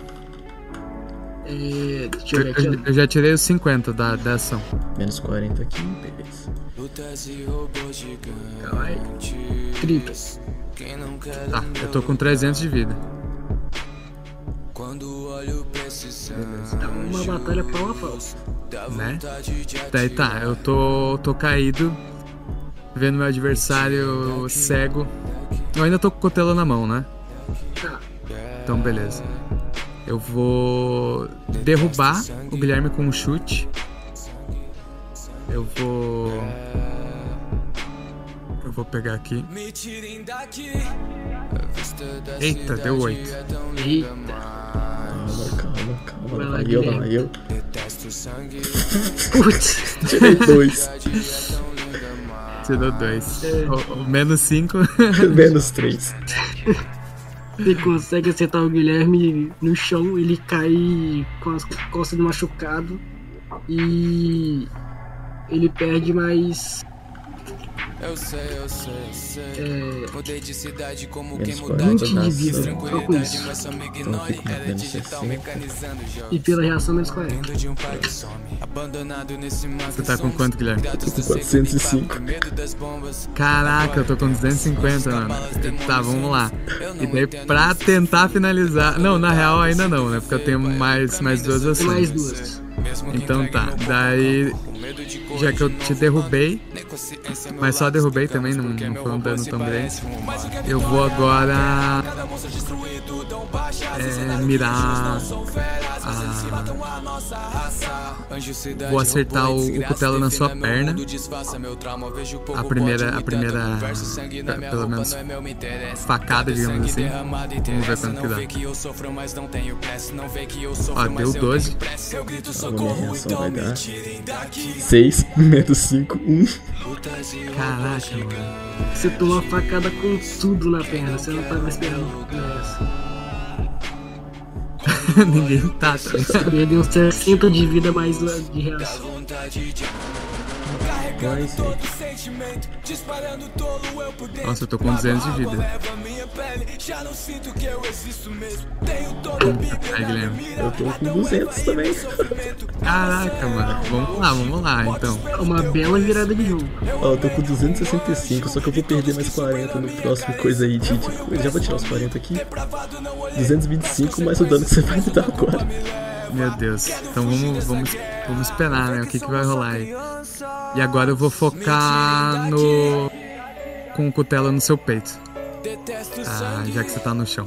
É, deixa eu ver aqui. eu- eu já tirei os 50 da, da ação. Menos 40 aqui, beleza. Lutas e robôs gigantes. Vai. 30. Quem não quer Tá, eu tô com 300 de vida. Quando olho pra esse Tá uma batalha pau a pau. Né? Daí tá, eu tô, tô caído, vendo meu adversário cego. Eu ainda tô com o cotelo na mão, né? Tá. Então, beleza. Eu vou derrubar o Guilherme com um chute. Eu vou. Eu vou pegar aqui. Eita, deu oito. é Eita. Calma, calma, calma. Vai lá, Vai eu, vai eu. Putz. Tirei dois. Tirou dois. É. O, o menos cinco. *laughs* Menos três. Você consegue acertar o Guilherme no chão, ele cai com as costas do machucado e ele perde mais. Eu sei, eu sei, eu sei. É, Mudei de cidade como Menos quem mudar 40 de tranquilidade, isso. mas só me Então ignore. Era menos digital 60. mecanizando e pela reação menos 40. Vindo de um pai que some, abandonado nesse. Você tá com quanto, Guilherme? Tô com 405. medo das bombas. Caraca, eu tô com 250, mano. Tá, vamos lá. E daí, pra tentar finalizar. Não, na real ainda não, né? Porque eu tenho mais, mais duas Tem mais ações. duas. Então tá, daí. Já que eu te derrubei, mas só derrubei também, não, não foi um dano tão grande. Eu vou agora. É, mirar. A, vou acertar o, o cutelo na sua perna. A primeira, a primeira, pe- pelo menos, facada, digamos assim. Vamos ver quanto que dá. Ó, deu 12. *laughs* A minha reação vai dar 6, menos 5, 1. Caraca, mano. Você toma uma facada com tudo na perna, você não tava esperando por essa. *laughs* Ninguém tá, tá? Perdeu uns 60 de vida mais de reação. Mas, Nossa, eu tô com 200 de vida. Aí, Guilherme. eu tô com 200 também. Caraca, mano. Vamos lá, vamos lá, então. Uma bela virada de jogo. Ó, eu tô com 265, só que eu vou perder mais 40 no próximo coisa aí de. já vou tirar os 40 aqui. 225 mais o dano que você vai me dar agora. Meu Deus. Então vamos, vamos, vamos esperar, né? O que, que vai rolar aí. E agora eu vou focar no. Com o cutelo no seu peito. Ah, já que você tá no chão.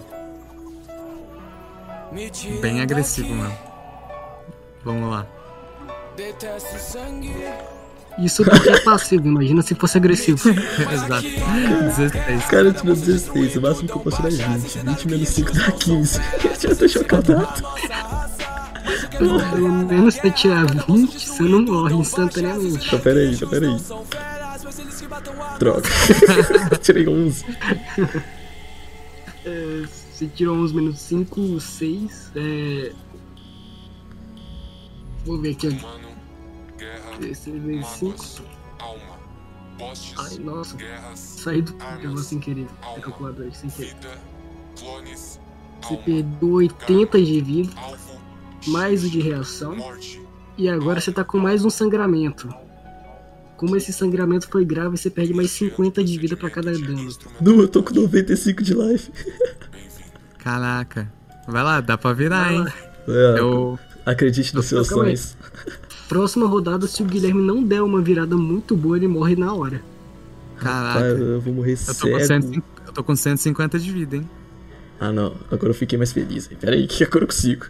Bem agressivo, mano. Vamos lá. Detesto sangue. Isso *laughs* porque é passivo, imagina se fosse agressivo. *laughs* Exato. 16. O cara tirou 16, o máximo que eu posso tirar é 20. 20 menos 5 dá 15. *laughs* Eu já tô chocado. Pelo menos se você tirar 20, você não morre instantaneamente. Então pera aí, então pera aí. Droga. *laughs* Tirei 11. É, você tirou uns menos 5, 6. É... Vou ver aqui. Humano, guerra, Esse menos 5. humanos, alma, postes, Ai, nossa. guerras, Saí do negócio sem querer. É calculador sem querer. vida, clones, Você alma, perdeu 80 de vida, alvo, mais o de reação. E agora você tá com mais um sangramento. Como esse sangramento foi grave, você perde mais 50 de vida pra cada dano. Não, eu tô com 95 de life. *laughs* Caraca. Vai lá, dá pra virar, hein? É, Eu. Acredite nos seus sonhos. Próxima rodada, se o Guilherme não der uma virada muito boa, ele morre na hora. Ah, Caraca. eu vou morrer Eu tô, com cego. 150, eu tô com 150 de vida, hein? Ah não, agora eu fiquei mais feliz. Pera aí, que agora eu consigo.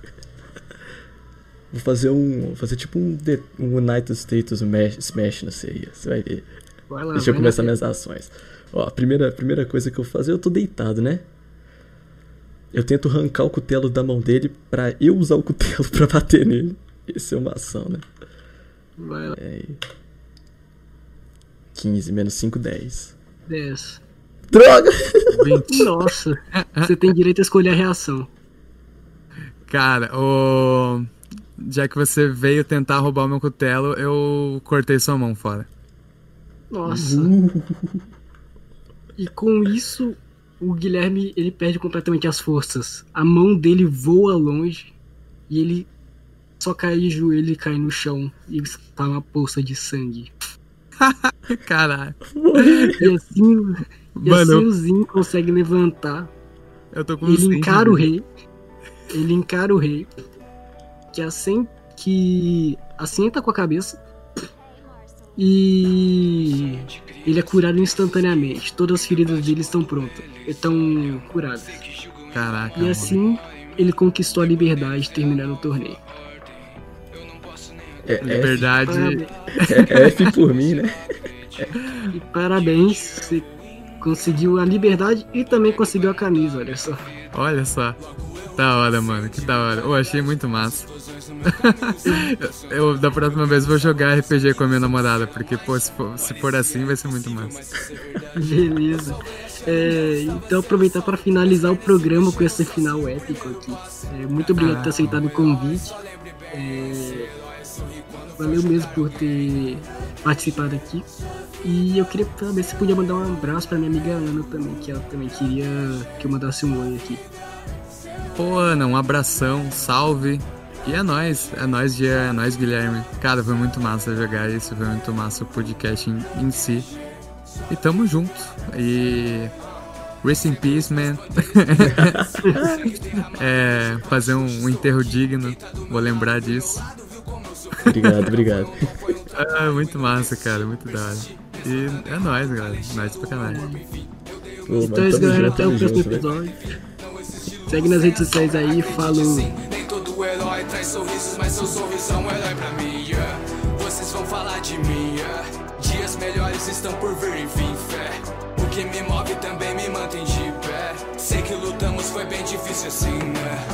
Vou fazer um. Vou fazer tipo um, um United States Smash, não sei. Você vai ver. Vai lá, Deixa eu começar na minhas ações. Ó, a primeira, a primeira coisa que eu vou fazer, eu tô deitado, né? Eu tento arrancar o cutelo da mão dele pra eu usar o cutelo *laughs* pra bater nele. Isso é uma ação, né? Vai lá, É aí. 15 menos 5, 10. 10. Droga! 20. *laughs* Nossa, você tem direito a escolher a reação. Cara, o. Já que você veio tentar roubar o meu cutelo, eu cortei sua mão fora. Nossa. E com isso, o Guilherme ele perde completamente as forças. A mão dele voa longe e ele só cai de joelho e cai no chão e está uma poça de sangue. *laughs* Caralho. E assim, e assim o Zin consegue levantar. Eu tô com Ele sede, encara o rei. Ele encara o rei. Que assim que assenta com a cabeça. E ele é curado instantaneamente. Todas as feridas dele estão prontas. Estão curadas. Caraca. E mano. assim ele conquistou a liberdade terminando o torneio. É, é, Liberdade. Parabéns. é F por mim, né? E parabéns, você conseguiu a liberdade e também conseguiu a camisa, olha só. Olha só. Da hora, mano. Que da hora. Eu achei muito massa. *laughs* eu, da próxima vez, vou jogar RPG com a minha namorada. Porque, pô, se for, se for assim, vai ser muito massa. Beleza. É, então aproveitar para finalizar o programa com esse final épico aqui. É, muito obrigado por ter aceitado o convite. É, valeu mesmo por ter participado aqui. E eu queria saber se podia mandar um abraço pra minha amiga Ana também, que ela também queria que eu mandasse um oi aqui. Pô, Ana, um abração, salve. E é nóis, é nóis, Gia, é nóis, Guilherme. Cara, foi muito massa jogar isso, foi muito massa o podcast em, em si. E tamo junto. E. Rest in peace, man. *laughs* é, fazer um, um enterro digno, vou lembrar disso. Obrigado, obrigado. *laughs* Ah, muito massa, cara, muito da hora. E é nóis, galera. Nóis pra caralho. Pô, Então é isso, galera. Até o próximo velho. episódio. Segue nas redes sociais aí, falou. Nem todo herói traz sorrisos, mas seu sorriso é um herói pra mim. Vocês vão falar de mim, dias melhores estão por vir, enfim, fé. O que me move também me mantém de pé. Sei que lutamos, foi bem difícil assim, né?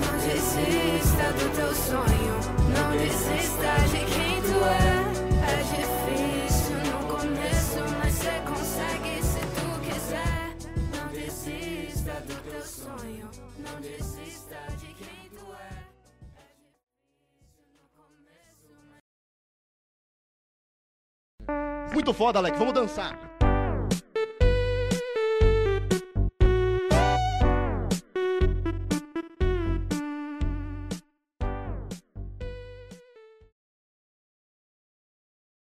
Não desista do teu sonho, não desista de quem tu. É sonho, não desista de quem tu é. Muito foda, Alex. Vamos dançar.